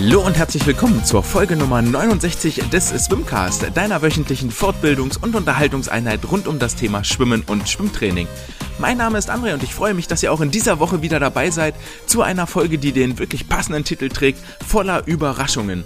Hallo und herzlich willkommen zur Folge Nummer 69 des Swimcast, deiner wöchentlichen Fortbildungs- und Unterhaltungseinheit rund um das Thema Schwimmen und Schwimmtraining. Mein Name ist André und ich freue mich, dass ihr auch in dieser Woche wieder dabei seid zu einer Folge, die den wirklich passenden Titel trägt, voller Überraschungen.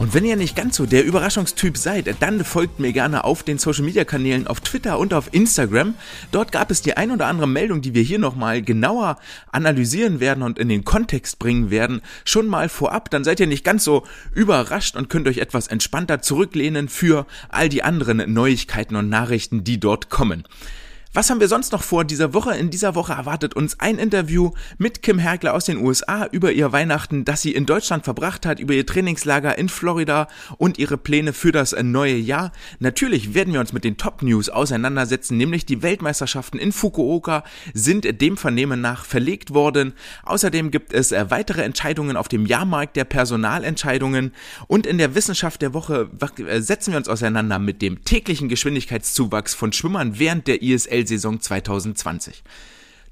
Und wenn ihr nicht ganz so der Überraschungstyp seid, dann folgt mir gerne auf den Social Media Kanälen auf Twitter und auf Instagram. Dort gab es die ein oder andere Meldung, die wir hier nochmal genauer analysieren werden und in den Kontext bringen werden. Schon mal vorab, dann seid ihr nicht ganz so überrascht und könnt euch etwas entspannter zurücklehnen für all die anderen Neuigkeiten und Nachrichten, die dort kommen. Was haben wir sonst noch vor dieser Woche? In dieser Woche erwartet uns ein Interview mit Kim Hergler aus den USA über ihr Weihnachten, das sie in Deutschland verbracht hat, über ihr Trainingslager in Florida und ihre Pläne für das neue Jahr. Natürlich werden wir uns mit den Top News auseinandersetzen, nämlich die Weltmeisterschaften in Fukuoka sind dem Vernehmen nach verlegt worden. Außerdem gibt es äh, weitere Entscheidungen auf dem Jahrmarkt der Personalentscheidungen und in der Wissenschaft der Woche äh, setzen wir uns auseinander mit dem täglichen Geschwindigkeitszuwachs von Schwimmern während der ISL Saison 2020.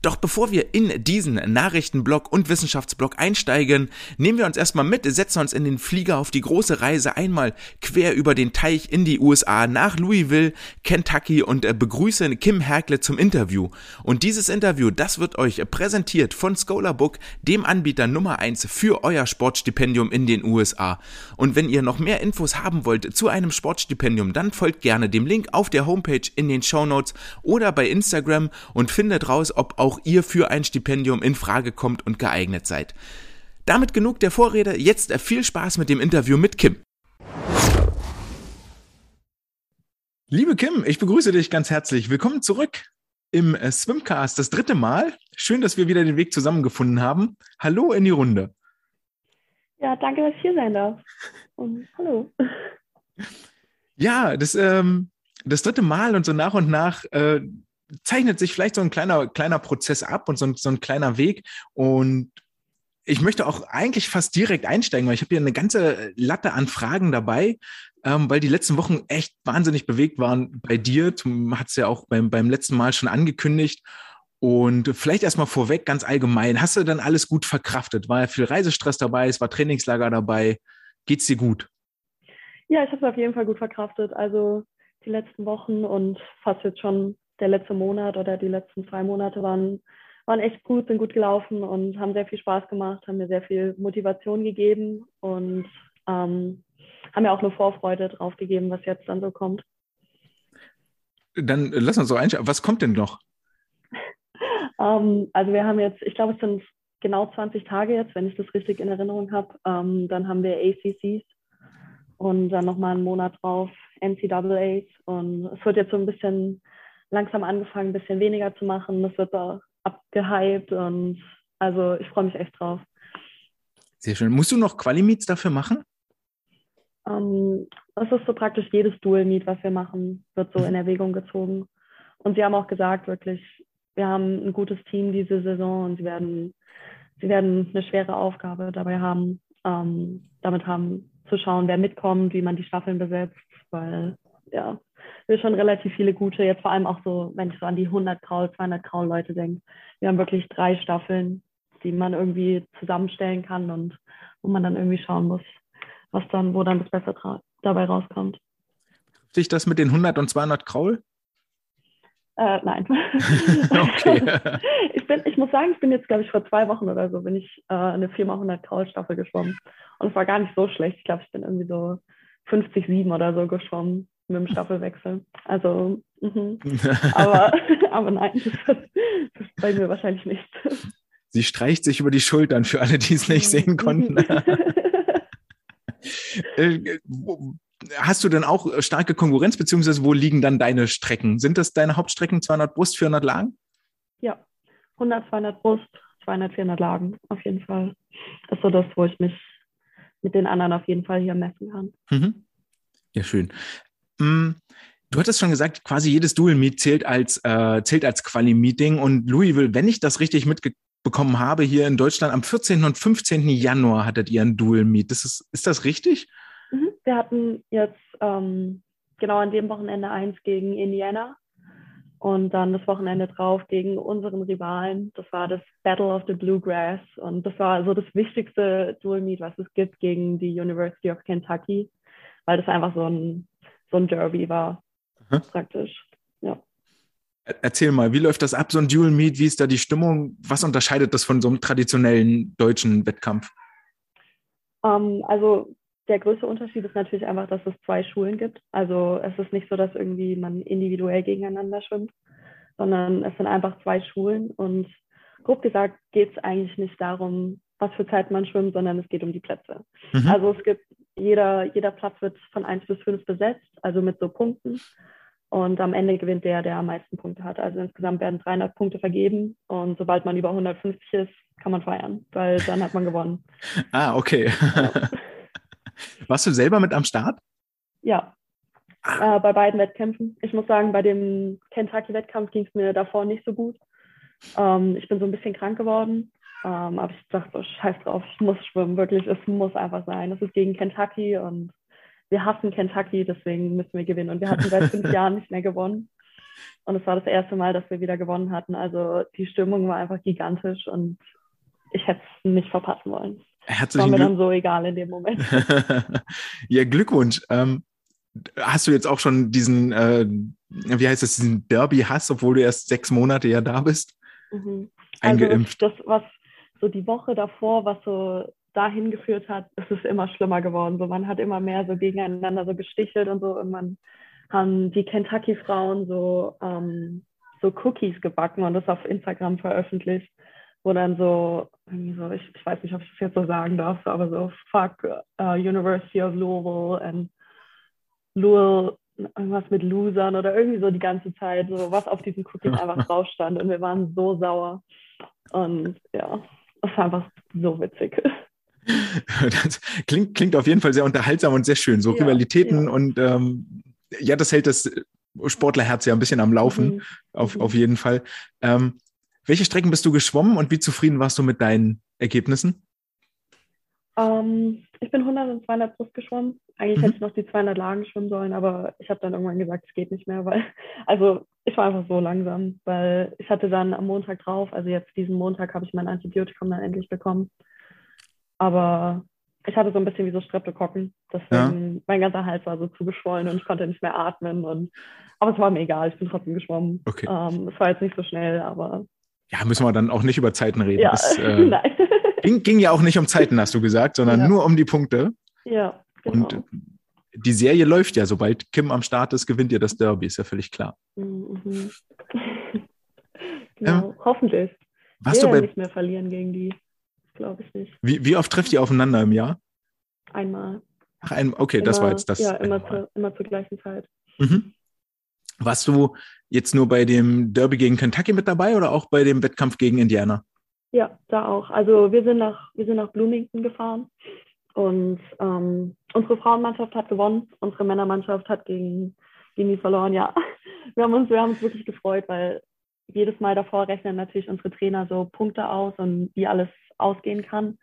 Doch bevor wir in diesen Nachrichtenblock und Wissenschaftsblock einsteigen, nehmen wir uns erstmal mit, setzen uns in den Flieger auf die große Reise einmal quer über den Teich in die USA nach Louisville, Kentucky und äh, begrüße Kim Herkle zum Interview. Und dieses Interview, das wird euch präsentiert von Scholarbook, dem Anbieter Nummer eins für euer Sportstipendium in den USA. Und wenn ihr noch mehr Infos haben wollt zu einem Sportstipendium, dann folgt gerne dem Link auf der Homepage in den Show Notes oder bei Instagram und findet raus, ob auch auch ihr für ein Stipendium in Frage kommt und geeignet seid. Damit genug der Vorrede, jetzt viel Spaß mit dem Interview mit Kim. Liebe Kim, ich begrüße dich ganz herzlich. Willkommen zurück im äh, Swimcast, das dritte Mal. Schön, dass wir wieder den Weg zusammengefunden haben. Hallo in die Runde. Ja, danke, dass ich hier sein darf. Und hallo. Ja, das, ähm, das dritte Mal und so nach und nach äh, zeichnet sich vielleicht so ein kleiner, kleiner Prozess ab und so ein, so ein kleiner Weg. Und ich möchte auch eigentlich fast direkt einsteigen, weil ich habe hier eine ganze Latte an Fragen dabei, ähm, weil die letzten Wochen echt wahnsinnig bewegt waren bei dir. Du hast ja auch beim, beim letzten Mal schon angekündigt. Und vielleicht erstmal vorweg, ganz allgemein, hast du dann alles gut verkraftet? War ja viel Reisestress dabei, es war Trainingslager dabei. Geht's dir gut? Ja, ich habe es auf jeden Fall gut verkraftet. Also die letzten Wochen und fast jetzt schon der letzte Monat oder die letzten zwei Monate waren, waren echt gut, sind gut gelaufen und haben sehr viel Spaß gemacht, haben mir sehr viel Motivation gegeben und ähm, haben mir auch eine Vorfreude drauf gegeben, was jetzt dann so kommt. Dann lass uns so einschauen. Was kommt denn noch? ähm, also wir haben jetzt, ich glaube, es sind genau 20 Tage jetzt, wenn ich das richtig in Erinnerung habe. Ähm, dann haben wir ACCs und dann nochmal einen Monat drauf NCAAs und es wird jetzt so ein bisschen langsam angefangen, ein bisschen weniger zu machen. Das wird auch abgehypt und also ich freue mich echt drauf. Sehr schön. Musst du noch Quali-Meets dafür machen? Ähm, das ist so praktisch jedes Dual-Meet, was wir machen, wird so in Erwägung gezogen. Und sie haben auch gesagt, wirklich, wir haben ein gutes Team diese Saison und sie werden, sie werden eine schwere Aufgabe dabei haben, ähm, damit haben, zu schauen, wer mitkommt, wie man die Staffeln besetzt, weil ja, wir schon relativ viele gute, jetzt vor allem auch so, wenn ich so an die 100 Kraul, 200 Kraul Leute denke. Wir haben wirklich drei Staffeln, die man irgendwie zusammenstellen kann und wo man dann irgendwie schauen muss, was dann, wo dann das Beste dabei rauskommt. Dich das mit den 100 und 200 Kraul? Äh, nein. okay. ich, bin, ich muss sagen, ich bin jetzt, glaube ich, vor zwei Wochen oder so, bin ich äh, eine 4x100 Kraul Staffel geschwommen. Und es war gar nicht so schlecht. Ich glaube, ich bin irgendwie so 50, 7 oder so geschwommen mit dem Staffelwechsel. Also, mhm. aber, aber nein, das, ist bei mir wahrscheinlich nicht. Sie streicht sich über die Schultern für alle, die es nicht mhm. sehen konnten. Äh, hast du denn auch starke Konkurrenz, beziehungsweise wo liegen dann deine Strecken? Sind das deine Hauptstrecken 200 Brust, 400 Lagen? Ja, 100, 200 Brust, 200, 400 Lagen, auf jeden Fall. Das ist so das, wo ich mich mit den anderen auf jeden Fall hier messen kann. Mhm. Ja, schön. Mm, du hattest schon gesagt, quasi jedes Dual-Meet zählt als, äh, zählt als Quali-Meeting und Louisville, wenn ich das richtig mitbekommen habe, hier in Deutschland am 14. und 15. Januar hattet ihr ein Dual-Meet. Ist, ist das richtig? Mhm. Wir hatten jetzt ähm, genau an dem Wochenende eins gegen Indiana und dann das Wochenende drauf gegen unseren Rivalen. Das war das Battle of the Bluegrass und das war so das wichtigste Dual Meet, was es gibt gegen die University of Kentucky, weil das einfach so ein, so ein Derby war, Aha. praktisch. Ja. Erzähl mal, wie läuft das ab, so ein Dual Meet? Wie ist da die Stimmung? Was unterscheidet das von so einem traditionellen deutschen Wettkampf? Um, ähm, also der größte Unterschied ist natürlich einfach, dass es zwei Schulen gibt. Also es ist nicht so, dass irgendwie man individuell gegeneinander schwimmt, sondern es sind einfach zwei Schulen. Und grob gesagt geht es eigentlich nicht darum, was für Zeit man schwimmt, sondern es geht um die Plätze. Mhm. Also es gibt, jeder, jeder Platz wird von 1 bis 5 besetzt, also mit so Punkten. Und am Ende gewinnt der, der am meisten Punkte hat. Also insgesamt werden 300 Punkte vergeben. Und sobald man über 150 ist, kann man feiern, weil dann hat man gewonnen. ah, okay. Ja. Warst du selber mit am Start? Ja, ah. äh, bei beiden Wettkämpfen. Ich muss sagen, bei dem Kentucky-Wettkampf ging es mir davor nicht so gut. Ähm, ich bin so ein bisschen krank geworden. Ähm, aber ich dachte scheiß drauf, ich muss schwimmen, wirklich, es muss einfach sein. Es ist gegen Kentucky und wir hassen Kentucky, deswegen müssen wir gewinnen. Und wir hatten seit fünf Jahren nicht mehr gewonnen. Und es war das erste Mal, dass wir wieder gewonnen hatten. Also die Stimmung war einfach gigantisch und ich hätte es nicht verpassen wollen. Herzlichen War mir dann so egal in dem Moment. ja, Glückwunsch. Ähm, hast du jetzt auch schon diesen, äh, wie heißt das, diesen Derby-Hass, obwohl du erst sechs Monate ja da bist? Mhm. Also eingeimpft? Also das, was so die Woche davor, was so dahin geführt hat, ist es immer schlimmer geworden. So, man hat immer mehr so gegeneinander so gestichelt und so. Und man haben die Kentucky-Frauen so, ähm, so Cookies gebacken und das auf Instagram veröffentlicht wo dann so, so ich, ich, weiß nicht, ob ich das jetzt so sagen darf, aber so fuck uh, University of Louisville and Louisville, irgendwas mit Losern oder irgendwie so die ganze Zeit, so was auf diesen Cookies einfach drauf stand und wir waren so sauer. Und ja, das war einfach so witzig. Das klingt, klingt auf jeden Fall sehr unterhaltsam und sehr schön. So ja, Rivalitäten ja. und ähm, ja, das hält das Sportlerherz ja ein bisschen am Laufen, mhm. auf, mhm. auf jeden Fall. Ähm, welche Strecken bist du geschwommen und wie zufrieden warst du mit deinen Ergebnissen? Ähm, ich bin 100 und 200 Brust geschwommen. Eigentlich mhm. hätte ich noch die 200 Lagen schwimmen sollen, aber ich habe dann irgendwann gesagt, es geht nicht mehr, weil, also ich war einfach so langsam, weil ich hatte dann am Montag drauf, also jetzt diesen Montag habe ich mein Antibiotikum dann endlich bekommen. Aber ich hatte so ein bisschen wie so Streptokokken, deswegen ja. mein ganzer Hals war so zugeschwollen und ich konnte nicht mehr atmen und, aber es war mir egal, ich bin trotzdem geschwommen. Okay. Ähm, es war jetzt nicht so schnell, aber ja, müssen wir dann auch nicht über Zeiten reden. Ja, das, äh, nein. Ging, ging, ja auch nicht um Zeiten, hast du gesagt, sondern ja. nur um die Punkte. Ja, genau. Und die Serie läuft ja, sobald Kim am Start ist, gewinnt ihr das Derby, ist ja völlig klar. Mhm. genau, ähm, hoffentlich. Was du bei nicht mehr verlieren gegen die, glaube ich nicht. Wie, wie oft trefft ihr aufeinander im Jahr? Einmal. Ach, ein, okay, immer, das war jetzt das. Ja, immer, zu, immer zur gleichen Zeit. Mhm. Warst du jetzt nur bei dem Derby gegen Kentucky mit dabei oder auch bei dem Wettkampf gegen Indiana? Ja, da auch. Also wir sind nach, wir sind nach Bloomington gefahren und ähm, unsere Frauenmannschaft hat gewonnen, unsere Männermannschaft hat gegen, gegen die verloren, ja. Wir haben, uns, wir haben uns wirklich gefreut, weil jedes Mal davor rechnen natürlich unsere Trainer so Punkte aus und wie alles ausgehen kann.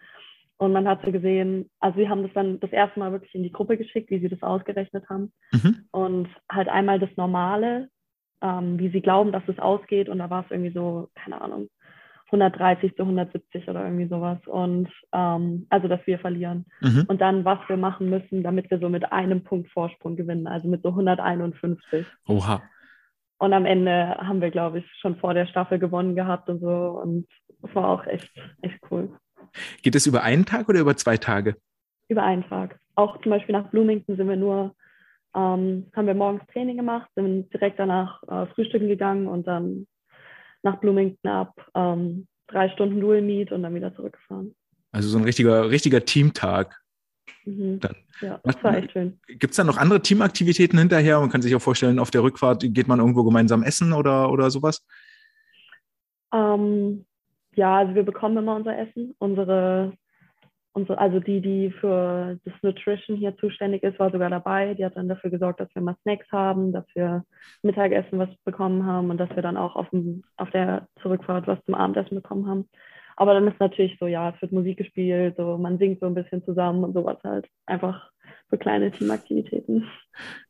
Und man hat so gesehen, also sie haben das dann das erste Mal wirklich in die Gruppe geschickt, wie sie das ausgerechnet haben. Mhm. Und halt einmal das Normale, ähm, wie sie glauben, dass es ausgeht. Und da war es irgendwie so, keine Ahnung, 130 zu 170 oder irgendwie sowas. Und ähm, also, dass wir verlieren. Mhm. Und dann, was wir machen müssen, damit wir so mit einem Punkt Vorsprung gewinnen, also mit so 151. Oha. Und am Ende haben wir, glaube ich, schon vor der Staffel gewonnen gehabt und so. Und das war auch echt, echt cool. Geht es über einen Tag oder über zwei Tage? Über einen Tag. Auch zum Beispiel nach Bloomington sind wir nur, ähm, haben wir morgens Training gemacht, sind direkt danach äh, frühstücken gegangen und dann nach Bloomington ab ähm, drei Stunden Dual Meet und dann wieder zurückgefahren. Also so ein richtiger, richtiger Teamtag. Mhm. Dann, ja, das war echt schön. Gibt es da noch andere Teamaktivitäten hinterher? Man kann sich auch vorstellen, auf der Rückfahrt geht man irgendwo gemeinsam essen oder, oder sowas? Ähm, ja, also wir bekommen immer unser Essen. Unsere, unsere, also die, die für das Nutrition hier zuständig ist, war sogar dabei. Die hat dann dafür gesorgt, dass wir mal Snacks haben, dass wir Mittagessen was bekommen haben und dass wir dann auch auf, dem, auf der Zurückfahrt was zum Abendessen bekommen haben. Aber dann ist natürlich so, ja, es wird Musik gespielt, so man singt so ein bisschen zusammen und sowas halt. Einfach für kleine Teamaktivitäten.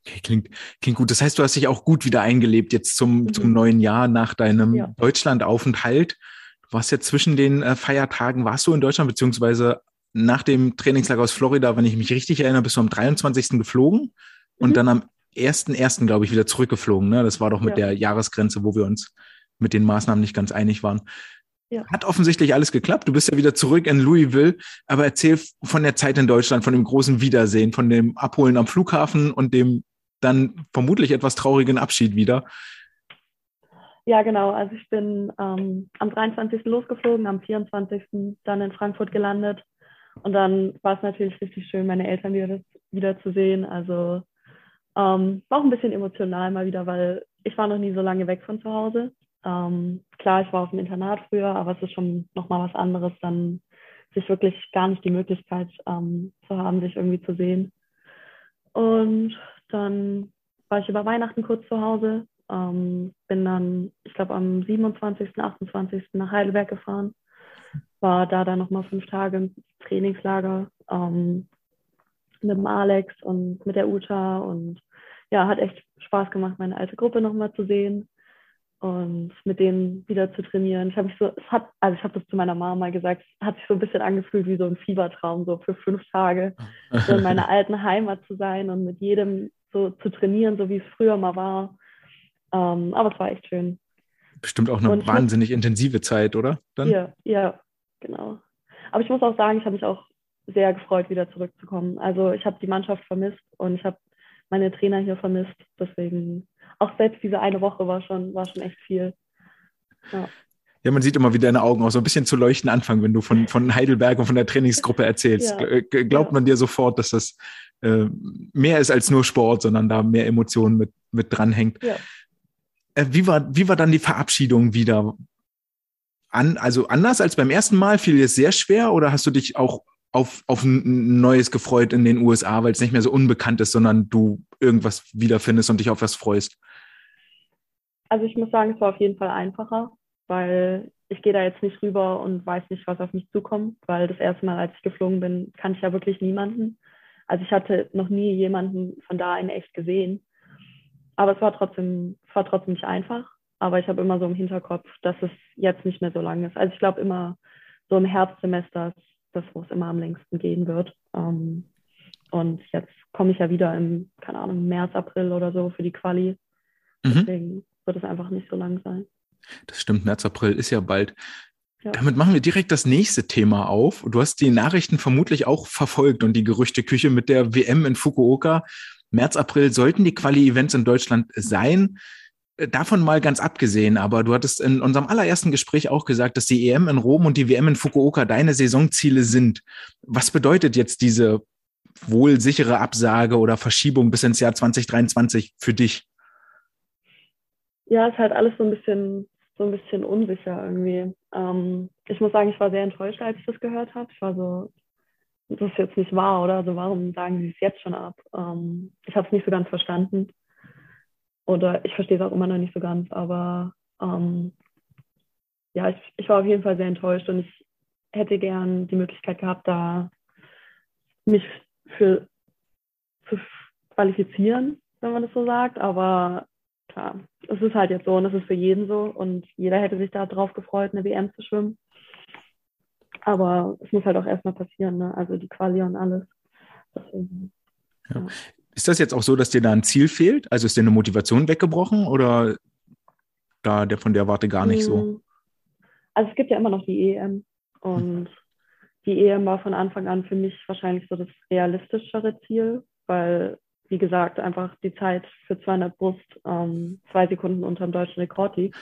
Okay, klingt, klingt gut. Das heißt, du hast dich auch gut wieder eingelebt jetzt zum, mhm. zum neuen Jahr nach deinem ja. Deutschlandaufenthalt. Du warst ja zwischen den äh, Feiertagen, warst du in Deutschland, beziehungsweise nach dem Trainingslager aus Florida, wenn ich mich richtig erinnere, bist du am 23. geflogen und mhm. dann am 1.1., glaube ich, wieder zurückgeflogen. Ne? Das war doch mit ja. der Jahresgrenze, wo wir uns mit den Maßnahmen nicht ganz einig waren. Ja. Hat offensichtlich alles geklappt. Du bist ja wieder zurück in Louisville. Aber erzähl von der Zeit in Deutschland, von dem großen Wiedersehen, von dem Abholen am Flughafen und dem dann vermutlich etwas traurigen Abschied wieder. Ja, genau. Also ich bin ähm, am 23. losgeflogen, am 24. dann in Frankfurt gelandet. Und dann war es natürlich richtig schön, meine Eltern wieder, wieder zu sehen. Also ähm, war auch ein bisschen emotional mal wieder, weil ich war noch nie so lange weg von zu Hause. Ähm, klar, ich war auf dem Internat früher, aber es ist schon nochmal was anderes, dann sich wirklich gar nicht die Möglichkeit ähm, zu haben, sich irgendwie zu sehen. Und dann war ich über Weihnachten kurz zu Hause, ähm, bin dann, ich glaube, am 27., 28. nach Heidelberg gefahren, war da dann nochmal fünf Tage im Trainingslager ähm, mit dem Alex und mit der Uta und ja, hat echt Spaß gemacht, meine alte Gruppe nochmal zu sehen und mit denen wieder zu trainieren. Ich habe mich so, es hat, also ich habe das zu meiner Mama mal gesagt, es hat sich so ein bisschen angefühlt wie so ein Fiebertraum, so für fünf Tage so in meiner alten Heimat zu sein und mit jedem so zu trainieren, so wie es früher mal war. Ähm, aber es war echt schön. Bestimmt auch eine wahnsinnig muss, intensive Zeit, oder? Dann? Ja, ja, genau. Aber ich muss auch sagen, ich habe mich auch sehr gefreut, wieder zurückzukommen. Also ich habe die Mannschaft vermisst und ich habe meine Trainer hier vermisst. Deswegen auch selbst diese eine Woche war schon, war schon echt viel. Ja. Ja, man sieht immer, wie deine Augen auch so ein bisschen zu leuchten anfangen, wenn du von, von Heidelberg und von der Trainingsgruppe erzählst. Ja. Glaubt man dir sofort, dass das äh, mehr ist als nur Sport, sondern da mehr Emotionen mit, mit dranhängt. Ja. Äh, wie, war, wie war dann die Verabschiedung wieder? An, also anders als beim ersten Mal? Fiel dir es sehr schwer oder hast du dich auch auf, auf ein Neues gefreut in den USA, weil es nicht mehr so unbekannt ist, sondern du irgendwas wiederfindest und dich auf was freust? Also ich muss sagen, es war auf jeden Fall einfacher, weil ich gehe da jetzt nicht rüber und weiß nicht, was auf mich zukommt, weil das erste Mal, als ich geflogen bin, kannte ich ja wirklich niemanden. Also ich hatte noch nie jemanden von da in echt gesehen. Aber es war trotzdem, es war trotzdem nicht einfach. Aber ich habe immer so im Hinterkopf, dass es jetzt nicht mehr so lang ist. Also ich glaube immer so im Herbstsemester das, wo es immer am längsten gehen wird. Ähm, und jetzt komme ich ja wieder im, keine Ahnung, März, April oder so für die Quali. Mhm. Deswegen wird es einfach nicht so lang sein. Das stimmt, März, April ist ja bald. Ja. Damit machen wir direkt das nächste Thema auf. Du hast die Nachrichten vermutlich auch verfolgt und die Gerüchteküche mit der WM in Fukuoka. März, April sollten die Quali-Events in Deutschland sein. Äh, davon mal ganz abgesehen, aber du hattest in unserem allerersten Gespräch auch gesagt, dass die EM in Rom und die WM in Fukuoka deine Saisonziele sind. Was bedeutet jetzt diese wohl sichere Absage oder Verschiebung bis ins Jahr 2023 für dich? Ja, ist halt alles so ein bisschen, so ein bisschen unsicher irgendwie. Ähm, ich muss sagen, ich war sehr enttäuscht, als ich das gehört habe. Ich war so, das ist jetzt nicht wahr, oder? Also warum sagen sie es jetzt schon ab? Ähm, ich habe es nicht so ganz verstanden. Oder ich verstehe es auch immer noch nicht so ganz, aber ähm, ja, ich, ich war auf jeden Fall sehr enttäuscht und ich hätte gern die Möglichkeit gehabt, da mich für zu qualifizieren, wenn man das so sagt. Aber klar, es ist halt jetzt so und es ist für jeden so und jeder hätte sich da drauf gefreut, eine WM zu schwimmen. Aber es muss halt auch erstmal passieren, ne? also die Quali und alles. Deswegen, ja. Ja. Ist das jetzt auch so, dass dir da ein Ziel fehlt? Also ist dir eine Motivation weggebrochen oder da der von der Warte gar nicht so? Mm. Also es gibt ja immer noch die EM und die EM war von Anfang an für mich wahrscheinlich so das realistischere Ziel, weil wie gesagt einfach die Zeit für 200 Brust ähm, zwei Sekunden unter dem deutschen Rekord liegt.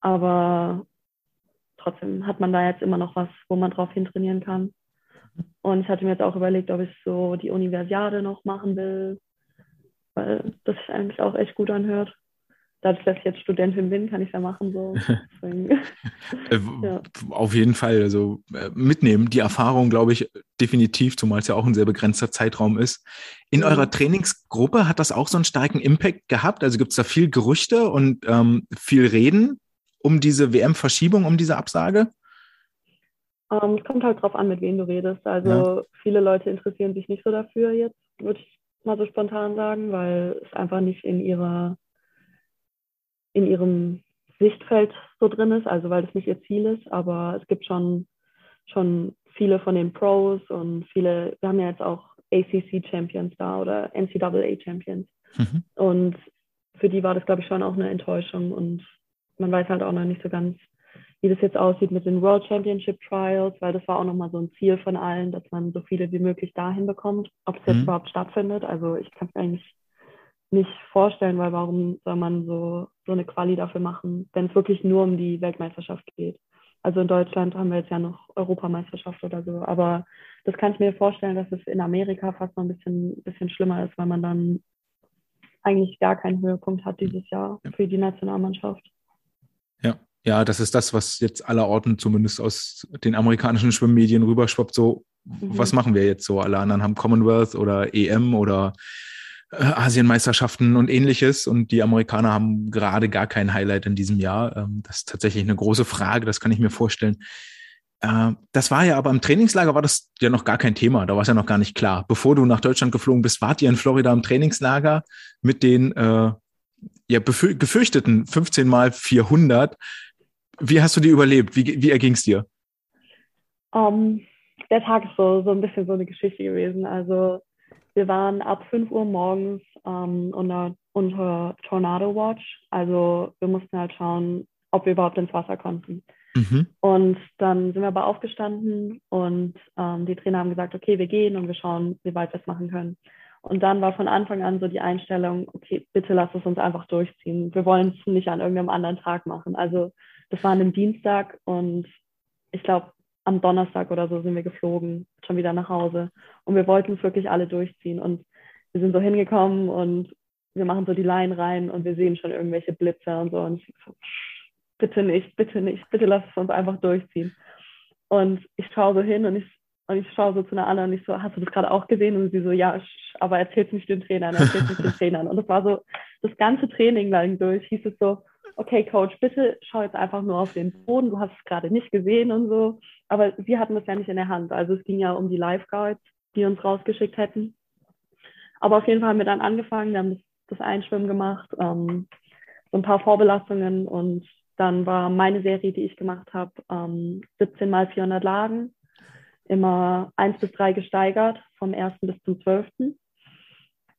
Aber trotzdem hat man da jetzt immer noch was, wo man drauf hintrainieren kann. Und ich hatte mir jetzt auch überlegt, ob ich so die Universiade noch machen will, weil das sich eigentlich auch echt gut anhört. Dadurch, dass ich jetzt Studentin bin, kann ich ja machen. So. Äh, ja. Auf jeden Fall. Also äh, mitnehmen. Die Erfahrung, glaube ich, definitiv, zumal es ja auch ein sehr begrenzter Zeitraum ist. In mhm. eurer Trainingsgruppe hat das auch so einen starken Impact gehabt? Also gibt es da viel Gerüchte und ähm, viel Reden um diese WM-Verschiebung, um diese Absage? Ähm, es kommt halt drauf an, mit wem du redest. Also ja. viele Leute interessieren sich nicht so dafür jetzt, würde ich mal so spontan sagen, weil es einfach nicht in ihrer in ihrem Sichtfeld so drin ist, also weil das nicht ihr Ziel ist, aber es gibt schon, schon viele von den Pros und viele, wir haben ja jetzt auch ACC Champions da oder NCAA Champions. Mhm. Und für die war das, glaube ich, schon auch eine Enttäuschung und man weiß halt auch noch nicht so ganz, wie das jetzt aussieht mit den World Championship Trials, weil das war auch nochmal so ein Ziel von allen, dass man so viele wie möglich dahin bekommt, ob es jetzt mhm. überhaupt stattfindet. Also ich kann es eigentlich nicht vorstellen, weil warum soll man so, so eine Quali dafür machen, wenn es wirklich nur um die Weltmeisterschaft geht. Also in Deutschland haben wir jetzt ja noch Europameisterschaft oder so, aber das kann ich mir vorstellen, dass es in Amerika fast noch ein bisschen, bisschen schlimmer ist, weil man dann eigentlich gar keinen Höhepunkt hat dieses Jahr für die Nationalmannschaft. Ja, ja, das ist das, was jetzt allerorten zumindest aus den amerikanischen Schwimmmedien rüberschwappt. So, mhm. was machen wir jetzt so? Alle anderen haben Commonwealth oder EM oder äh, Asienmeisterschaften und ähnliches. Und die Amerikaner haben gerade gar kein Highlight in diesem Jahr. Ähm, das ist tatsächlich eine große Frage, das kann ich mir vorstellen. Äh, das war ja aber im Trainingslager war das ja noch gar kein Thema. Da war es ja noch gar nicht klar. Bevor du nach Deutschland geflogen bist, wart ihr in Florida im Trainingslager mit den äh, ja, gefürchteten 15 mal 400. Wie hast du die überlebt? Wie, wie erging es dir? Um, ähm, der Tag ist so, so ein bisschen so eine Geschichte gewesen. Also wir waren ab 5 Uhr morgens ähm, unter, unter Tornado Watch. Also wir mussten halt schauen, ob wir überhaupt ins Wasser konnten. Mhm. Und dann sind wir aber aufgestanden und ähm, die Trainer haben gesagt, okay, wir gehen und wir schauen, wie weit wir es machen können. Und dann war von Anfang an so die Einstellung, okay, bitte lass es uns einfach durchziehen. Wir wollen es nicht an irgendeinem anderen Tag machen. Also das war an einem Dienstag und ich glaube, am Donnerstag oder so sind wir geflogen, schon wieder nach Hause. Und wir wollten es wirklich alle durchziehen. Und wir sind so hingekommen und wir machen so die Line rein und wir sehen schon irgendwelche Blitze und so. Und ich so, bitte nicht, bitte nicht, bitte lass es uns einfach durchziehen. Und ich schaue so hin und ich, und ich schaue so zu einer anderen und ich so, hast du das gerade auch gesehen? Und sie so, ja, aber erzähl's nicht den Trainern, erzähl's nicht den Trainern. Und das war so, das ganze Training lang durch hieß es so, okay, Coach, bitte schau jetzt einfach nur auf den Boden, du hast es gerade nicht gesehen und so. Aber wir hatten das ja nicht in der Hand. Also es ging ja um die Lifeguards, die uns rausgeschickt hätten. Aber auf jeden Fall haben wir dann angefangen, wir haben das, Einschwimmen gemacht, ähm, so ein paar Vorbelastungen und dann war meine Serie, die ich gemacht habe, ähm, 17 mal 400 Lagen, immer 1 bis 3 gesteigert, vom 1. bis zum 12.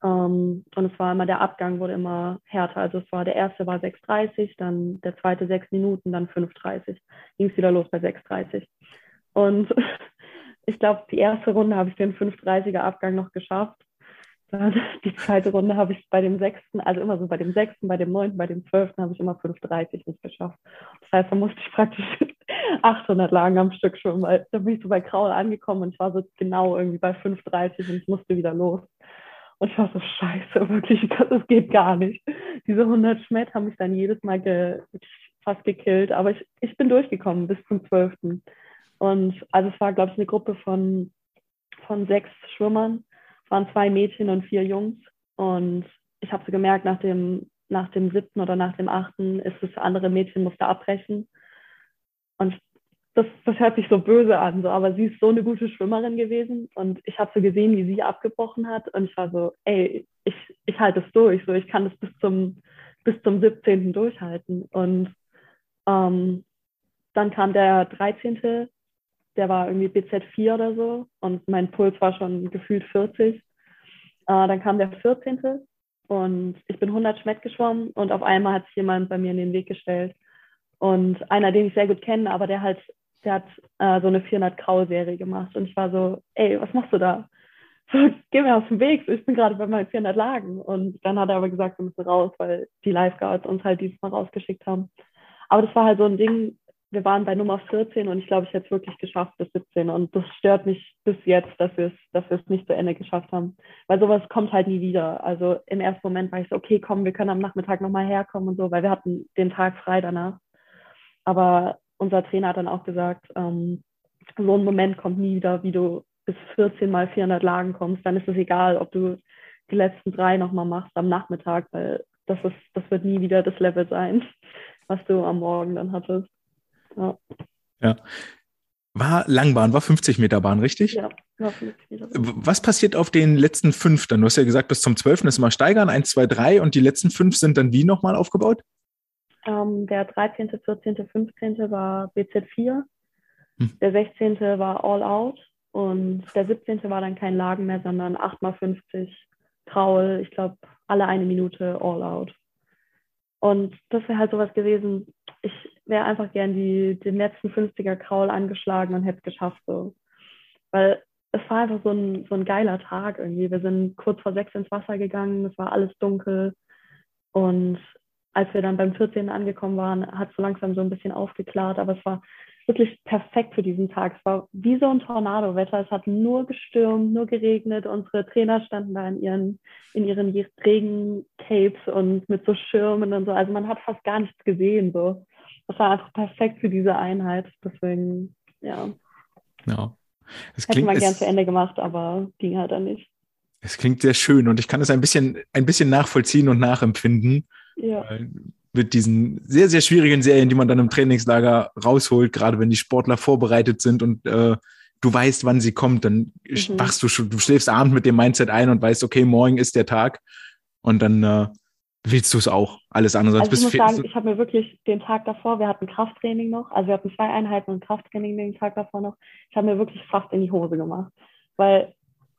Ähm, und es war immer, der Abgang wurde immer härter. Also es war, der erste war 6,30, dann der zweite 6 Minuten, dann 5,30. Ging es wieder los bei 6,30. Und ich glaube, die erste Runde habe ich den 5,30er Abgang noch geschafft. Dann die zweite Runde habe ich bei dem sechsten, also immer so bei dem sechsten, bei dem neunten, bei dem zwölften habe ich immer 5,30 nicht geschafft. Das heißt, da musste ich praktisch 800 Lagen am Stück schon, weil da bin ich so bei Kraul angekommen und ich war so genau irgendwie bei 5,30 und ich musste wieder los. Und ich war so, scheiße, wirklich, das geht gar nicht. Diese 100 Schmett haben mich dann jedes Mal ge, fast gekillt, aber ich, ich bin durchgekommen bis zum 12. Und also es war, glaube ich, eine Gruppe von, von sechs Schwimmern. Es waren zwei Mädchen und vier Jungs. Und ich habe so gemerkt, nach dem, nach dem siebten oder nach dem achten ist das andere Mädchen musste abbrechen. Und das, das hört sich so böse an, so, aber sie ist so eine gute Schwimmerin gewesen und ich habe so gesehen, wie sie abgebrochen hat und ich war so, ey, ich, ich halte es durch, so ich kann das bis zum, bis zum 17. durchhalten. Und ähm, dann kam der 13., der war irgendwie BZ4 oder so und mein Puls war schon gefühlt 40. Äh, dann kam der 14. und ich bin 100 Schmett geschwommen und auf einmal hat sich jemand bei mir in den Weg gestellt. Und einer, den ich sehr gut kenne, aber der halt der hat äh, so eine 400 Grau Serie gemacht und ich war so, ey, was machst du da? So, geh mir aus dem Weg, ich bin gerade bei meinen 400 Lagen. Und dann hat er aber gesagt, wir müssen raus, weil die Lifeguards uns halt dieses Mal rausgeschickt haben. Aber das war halt so ein Ding, wir waren bei Nummer 14 und ich glaube, ich hätte es wirklich geschafft bis 17. Und das stört mich bis jetzt, dass wir es dass nicht zu Ende geschafft haben. Weil sowas kommt halt nie wieder. Also im ersten Moment war ich so, okay, komm, wir können am Nachmittag nochmal herkommen und so, weil wir hatten den Tag frei danach. Aber unser Trainer hat dann auch gesagt, ähm, so ein Moment kommt nie wieder, wie du bis 14 mal 400 Lagen kommst. Dann ist es egal, ob du die letzten drei nochmal machst am Nachmittag, weil das, ist, das wird nie wieder das Level sein, was du am Morgen dann hattest. Ja. ja. War Langbahn, war 50 Meter Bahn, richtig? Ja, war 50 Meter. Was passiert auf den letzten fünf dann? Du hast ja gesagt, bis zum 12. ist mal steigern, 1, 2, 3 und die letzten fünf sind dann wie nochmal aufgebaut? Ähm, der 13., 14., 15. war BZ4, hm. der 16. war All Out und der 17. war dann kein Lagen mehr, sondern 8x50 Kraul, ich glaube, alle eine Minute All Out. Und das wäre halt sowas gewesen, ich wäre einfach gern die, den letzten 50er Kraul angeschlagen und hätte es geschafft. So. Weil es war einfach so ein, so ein geiler Tag irgendwie. Wir sind kurz vor sechs ins Wasser gegangen, es war alles dunkel. Und als wir dann beim 14. angekommen waren, hat es so langsam so ein bisschen aufgeklärt, aber es war wirklich perfekt für diesen Tag. Es war wie so ein Tornado-Wetter. Es hat nur gestürmt, nur geregnet. Unsere Trainer standen da in ihren, in ihren Regencapes und mit so Schirmen und so. Also man hat fast gar nichts gesehen. So. Das war einfach perfekt für diese Einheit. Deswegen, ja. Ja. Das Hätte man gern zu Ende gemacht, aber ging halt dann nicht. Es klingt sehr schön und ich kann es ein bisschen, ein bisschen nachvollziehen und nachempfinden. Ja mit diesen sehr, sehr schwierigen Serien, die man dann im Trainingslager rausholt, gerade wenn die Sportler vorbereitet sind und äh, du weißt, wann sie kommt, dann mhm. wachst du schon, du schläfst abend mit dem Mindset ein und weißt, okay, morgen ist der Tag und dann äh, willst du es auch. Alles andere. Also ich muss sagen, ich habe mir wirklich den Tag davor, wir hatten Krafttraining noch, also wir hatten zwei Einheiten und Krafttraining den Tag davor noch, ich habe mir wirklich fast in die Hose gemacht, weil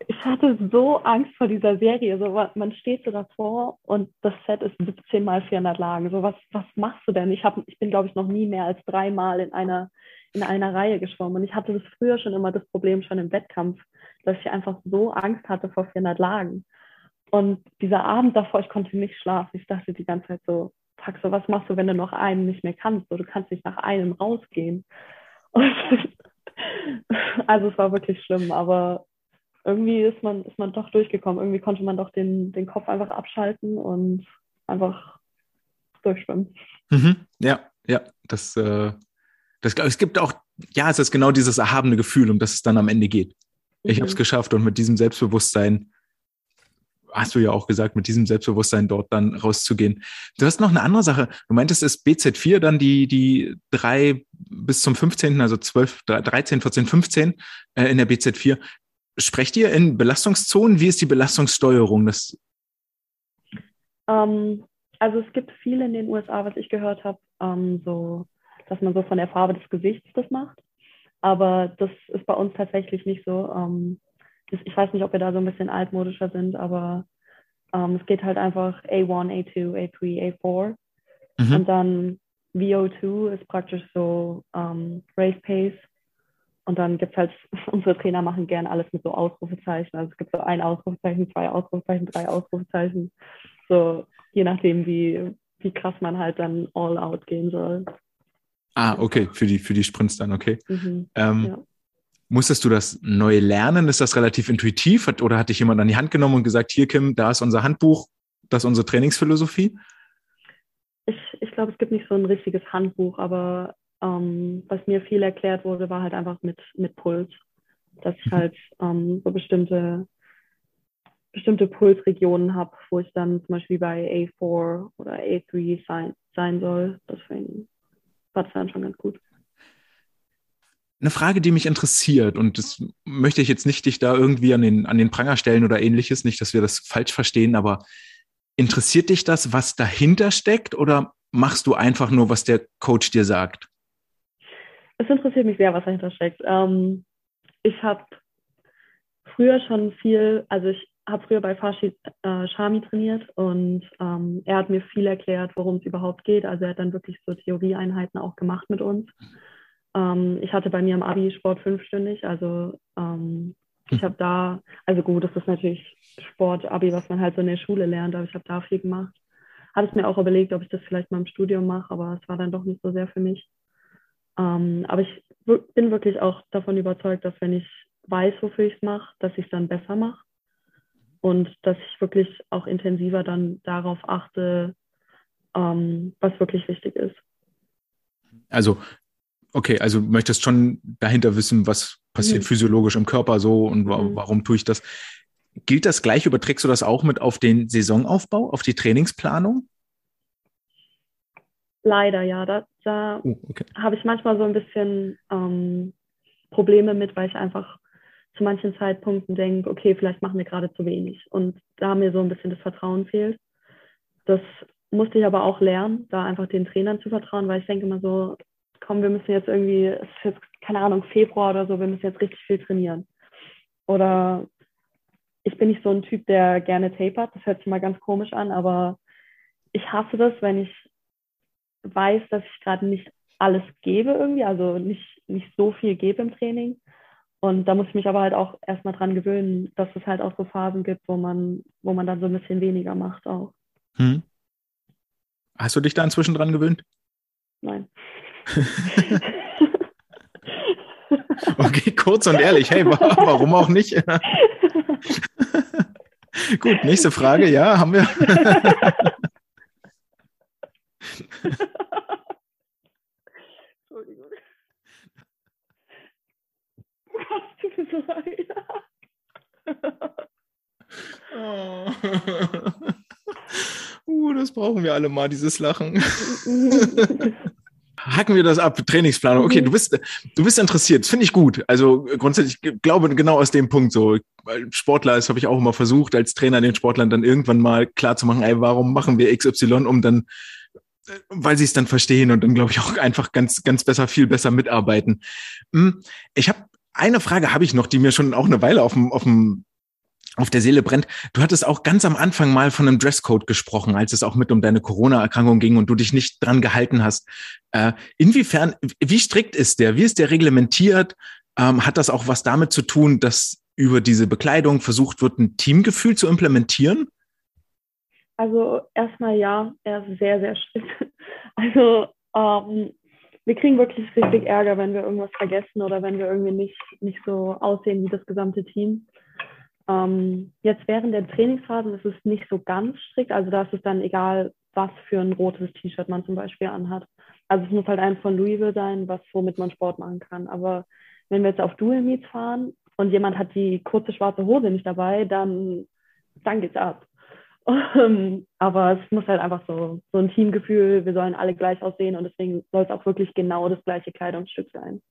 ich hatte so Angst vor dieser Serie. So, man steht so davor und das Set ist 17 mal 400 Lagen. So, was, was machst du denn? Ich, hab, ich bin, glaube ich, noch nie mehr als dreimal in einer, in einer Reihe geschwommen. Und ich hatte das früher schon immer das Problem, schon im Wettkampf, dass ich einfach so Angst hatte vor 400 Lagen. Und dieser Abend davor, ich konnte nicht schlafen. Ich dachte die ganze Zeit so, fuck, so was machst du, wenn du noch einen nicht mehr kannst? So, du kannst nicht nach einem rausgehen. Und also es war wirklich schlimm, aber irgendwie ist man, ist man doch durchgekommen. Irgendwie konnte man doch den, den Kopf einfach abschalten und einfach durchschwimmen. Mhm. Ja, ja, das, äh, das, es gibt auch, ja, es ist genau dieses erhabene Gefühl, um das es dann am Ende geht. Ich mhm. habe es geschafft und mit diesem Selbstbewusstsein, hast du ja auch gesagt, mit diesem Selbstbewusstsein dort dann rauszugehen. Du hast noch eine andere Sache. Du meintest, es BZ4 dann die, die drei bis zum 15., also 12, 13, 14, 15 äh, in der BZ4. Sprecht ihr in Belastungszonen? Wie ist die Belastungssteuerung? Das ähm, also es gibt viele in den USA, was ich gehört habe, ähm, so, dass man so von der Farbe des Gesichts das macht. Aber das ist bei uns tatsächlich nicht so. Ähm, ich weiß nicht, ob wir da so ein bisschen altmodischer sind, aber ähm, es geht halt einfach A1, A2, A3, A4. Mhm. Und dann VO2 ist praktisch so ähm, Race Pace und dann gibt es halt, unsere Trainer machen gern alles mit so Ausrufezeichen. Also es gibt so ein Ausrufezeichen, zwei Ausrufezeichen, drei Ausrufezeichen. So je nachdem, wie, wie krass man halt dann all out gehen soll. Ah, okay, für die, für die Sprints dann, okay. Mhm, ähm, ja. Musstest du das neu lernen? Ist das relativ intuitiv? Hat, oder hat dich jemand an die Hand genommen und gesagt, hier Kim, da ist unser Handbuch, das ist unsere Trainingsphilosophie? Ich, ich glaube, es gibt nicht so ein richtiges Handbuch, aber ähm, was mir viel erklärt wurde, war halt einfach mit, mit Puls. Dass ich mhm. halt ähm, so bestimmte, bestimmte Pulsregionen habe, wo ich dann zum Beispiel bei A4 oder A3 sein, sein soll. Deswegen war das dann schon ganz gut. Eine Frage, die mich interessiert, und das möchte ich jetzt nicht dich da irgendwie an den, an den Pranger stellen oder ähnliches, nicht, dass wir das falsch verstehen, aber interessiert dich das, was dahinter steckt, oder machst du einfach nur, was der Coach dir sagt? Es interessiert mich sehr, was dahinter steckt. Ähm, ich habe früher schon viel, also ich habe früher bei Farshid äh, Shami trainiert und ähm, er hat mir viel erklärt, worum es überhaupt geht. Also er hat dann wirklich so Theorieeinheiten auch gemacht mit uns. Ähm, ich hatte bei mir im Abi Sport fünfstündig, also ähm, ich habe da, also gut, das ist natürlich Sport, Abi, was man halt so in der Schule lernt, aber ich habe da viel gemacht. Habe es mir auch überlegt, ob ich das vielleicht mal im Studium mache, aber es war dann doch nicht so sehr für mich. Ähm, aber ich bin wirklich auch davon überzeugt, dass wenn ich weiß, wofür ich es mache, dass ich es dann besser mache und dass ich wirklich auch intensiver dann darauf achte, ähm, was wirklich wichtig ist. Also, okay, also du möchtest schon dahinter wissen, was passiert mhm. physiologisch im Körper so und mhm. warum tue ich das. Gilt das gleich, überträgst du das auch mit auf den Saisonaufbau, auf die Trainingsplanung? Leider, ja. Da, da oh, okay. habe ich manchmal so ein bisschen, ähm, Probleme mit, weil ich einfach zu manchen Zeitpunkten denke, okay, vielleicht machen wir gerade zu wenig. Und da mir so ein bisschen das Vertrauen fehlt. Das musste ich aber auch lernen, da einfach den Trainern zu vertrauen, weil ich denke immer so, komm, wir müssen jetzt irgendwie, es ist jetzt, keine Ahnung, Februar oder so, wir müssen jetzt richtig viel trainieren. Oder ich bin nicht so ein Typ, der gerne tapert, das hört sich mal ganz komisch an, aber ich hasse das, wenn ich weiß, dass ich gerade nicht alles gebe irgendwie, also nicht, nicht so viel gebe im Training. Und da muss ich mich aber halt auch erstmal dran gewöhnen, dass es halt auch so Phasen gibt, wo man, wo man dann so ein bisschen weniger macht auch. Hm. Hast du dich da inzwischen dran gewöhnt? Nein. okay, kurz und ehrlich. Hey, warum auch nicht? Gut, nächste Frage. Ja, haben wir. Entschuldigung. Was tut mir so leid? oh. Uh, das brauchen wir alle mal, dieses Lachen. Hacken wir das ab, Trainingsplanung. Okay, du bist, du bist interessiert, finde ich gut. Also grundsätzlich ich glaube genau aus dem Punkt so. Sportler, das habe ich auch immer versucht, als Trainer den Sportlern dann irgendwann mal klar zu machen, ey, warum machen wir XY, um dann, weil sie es dann verstehen und dann glaube ich auch einfach ganz, ganz besser, viel besser mitarbeiten. Hm, ich habe eine Frage habe ich noch, die mir schon auch eine Weile auf dem, auf dem auf der Seele brennt. Du hattest auch ganz am Anfang mal von einem Dresscode gesprochen, als es auch mit um deine Corona-Erkrankung ging und du dich nicht dran gehalten hast. Äh, inwiefern, wie strikt ist der? Wie ist der reglementiert? Ähm, hat das auch was damit zu tun, dass über diese Bekleidung versucht wird, ein Teamgefühl zu implementieren? Also erstmal ja, er ist sehr, sehr strikt. Also ähm, wir kriegen wirklich richtig Ärger, wenn wir irgendwas vergessen oder wenn wir irgendwie nicht, nicht so aussehen wie das gesamte Team. Ähm, jetzt während der Trainingsphasen ist es nicht so ganz strikt. Also da ist es dann egal, was für ein rotes T-Shirt man zum Beispiel anhat. Also es muss halt eins von Louisville sein, was womit man Sport machen kann. Aber wenn wir jetzt auf Dual Meets fahren und jemand hat die kurze schwarze Hose nicht dabei, dann, dann geht's ab. aber es muss halt einfach so, so ein Teamgefühl, wir sollen alle gleich aussehen und deswegen soll es auch wirklich genau das gleiche Kleidungsstück sein.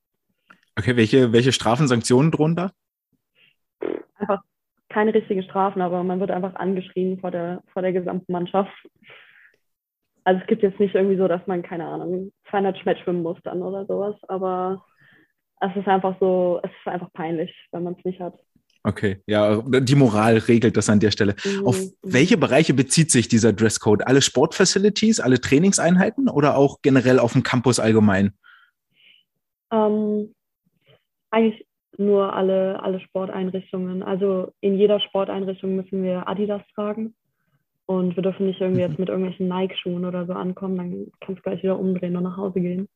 Okay, welche, welche Strafen, Sanktionen drunter? Einfach keine richtigen Strafen, aber man wird einfach angeschrien vor der, vor der gesamten Mannschaft. Also es gibt jetzt nicht irgendwie so, dass man, keine Ahnung, 200 Schmett schwimmen muss dann oder sowas, aber es ist einfach so, es ist einfach peinlich, wenn man es nicht hat. Okay, ja, die Moral regelt das an der Stelle. Mhm. Auf welche Bereiche bezieht sich dieser Dresscode? Alle Sportfacilities, alle Trainingseinheiten oder auch generell auf dem Campus allgemein? Ähm, eigentlich nur alle, alle Sporteinrichtungen. Also in jeder Sporteinrichtung müssen wir Adidas tragen. Und wir dürfen nicht irgendwie jetzt mhm. mit irgendwelchen Nike-Schuhen oder so ankommen, dann kannst du gleich wieder umdrehen und nach Hause gehen.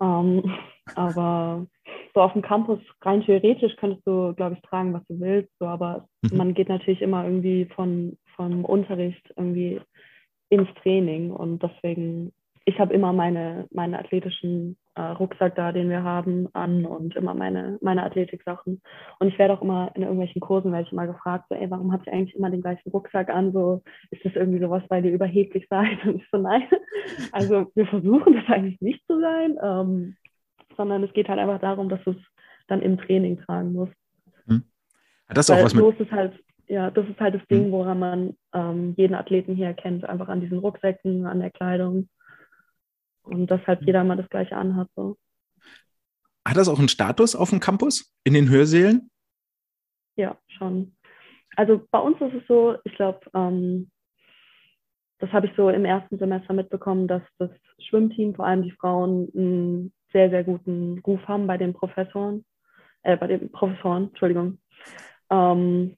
Ähm, aber so auf dem Campus rein theoretisch könntest du, glaube ich, tragen, was du willst. So, aber mhm. man geht natürlich immer irgendwie von, vom Unterricht irgendwie ins Training. Und deswegen, ich habe immer meine, meine athletischen äh, Rucksack da, den wir haben, an und immer meine, meine Athletiksachen. Und ich werde auch immer in irgendwelchen Kursen, werde ich immer gefragt, so, ey, warum habt ihr eigentlich immer den gleichen Rucksack an? So, ist das irgendwie sowas, weil ihr überheblich seid? Und ich so, nein. Also wir versuchen das eigentlich nicht zu sein, ähm, sondern es geht halt einfach darum, dass du es dann im Training tragen musst. Hm. Hat das auch weil was mit... Ist halt, ja, das ist halt das Ding, hm. woran man ähm, jeden Athleten hier erkennt, einfach an diesen Rucksäcken, an der Kleidung. Und dass halt jeder mal das Gleiche anhat. So. Hat das auch einen Status auf dem Campus, in den Hörsälen? Ja, schon. Also bei uns ist es so, ich glaube, ähm, das habe ich so im ersten Semester mitbekommen, dass das Schwimmteam, vor allem die Frauen, einen sehr, sehr guten Ruf haben bei den Professoren, äh, bei den Professoren, Entschuldigung. Ähm,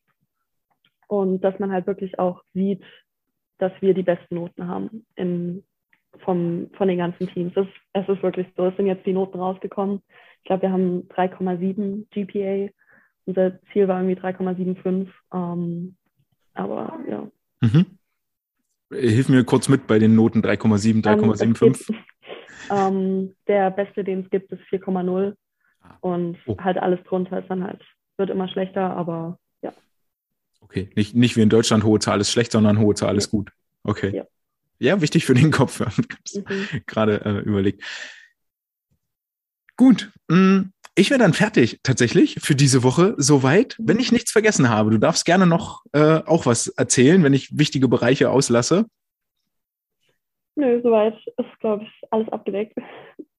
und dass man halt wirklich auch sieht, dass wir die besten Noten haben im vom, von den ganzen Teams. Es, es ist wirklich so. Es sind jetzt die Noten rausgekommen. Ich glaube, wir haben 3,7 GPA. Unser Ziel war irgendwie 3,75. Ähm, aber ja. Mhm. Hilf mir kurz mit bei den Noten 3,7, 3,75. Ähm, der beste, den es gibt, ist 4,0. Ah. Und oh. halt alles drunter ist dann halt, wird immer schlechter, aber ja. Okay, nicht, nicht wie in Deutschland hohe Zahl ist schlecht, sondern hohe Zahl ist gut. Okay. Ja. Ja, wichtig für den Kopf, mhm. gerade äh, überlegt. Gut, mm, ich wäre dann fertig tatsächlich für diese Woche soweit, wenn ich nichts vergessen habe. Du darfst gerne noch äh, auch was erzählen, wenn ich wichtige Bereiche auslasse. Nö, soweit ist, glaube ich, alles abgedeckt.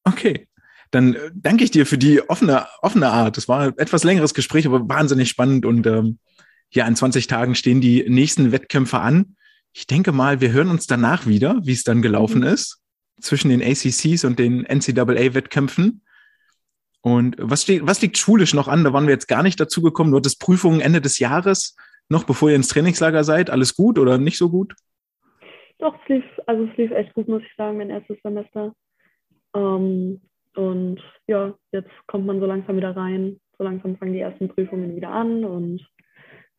Okay. Dann äh, danke ich dir für die offene, offene Art. Das war ein etwas längeres Gespräch, aber wahnsinnig spannend. Und ähm, ja, in 20 Tagen stehen die nächsten Wettkämpfe an. Ich denke mal, wir hören uns danach wieder, wie es dann gelaufen mhm. ist zwischen den ACCs und den NCAA-Wettkämpfen. Und was, steht, was liegt schulisch noch an? Da waren wir jetzt gar nicht dazu gekommen. Du hattest Prüfungen Ende des Jahres, noch bevor ihr ins Trainingslager seid. Alles gut oder nicht so gut? Doch, es lief, also es lief echt gut, muss ich sagen, mein erstes Semester. Ähm, und ja, jetzt kommt man so langsam wieder rein. So langsam fangen die ersten Prüfungen wieder an und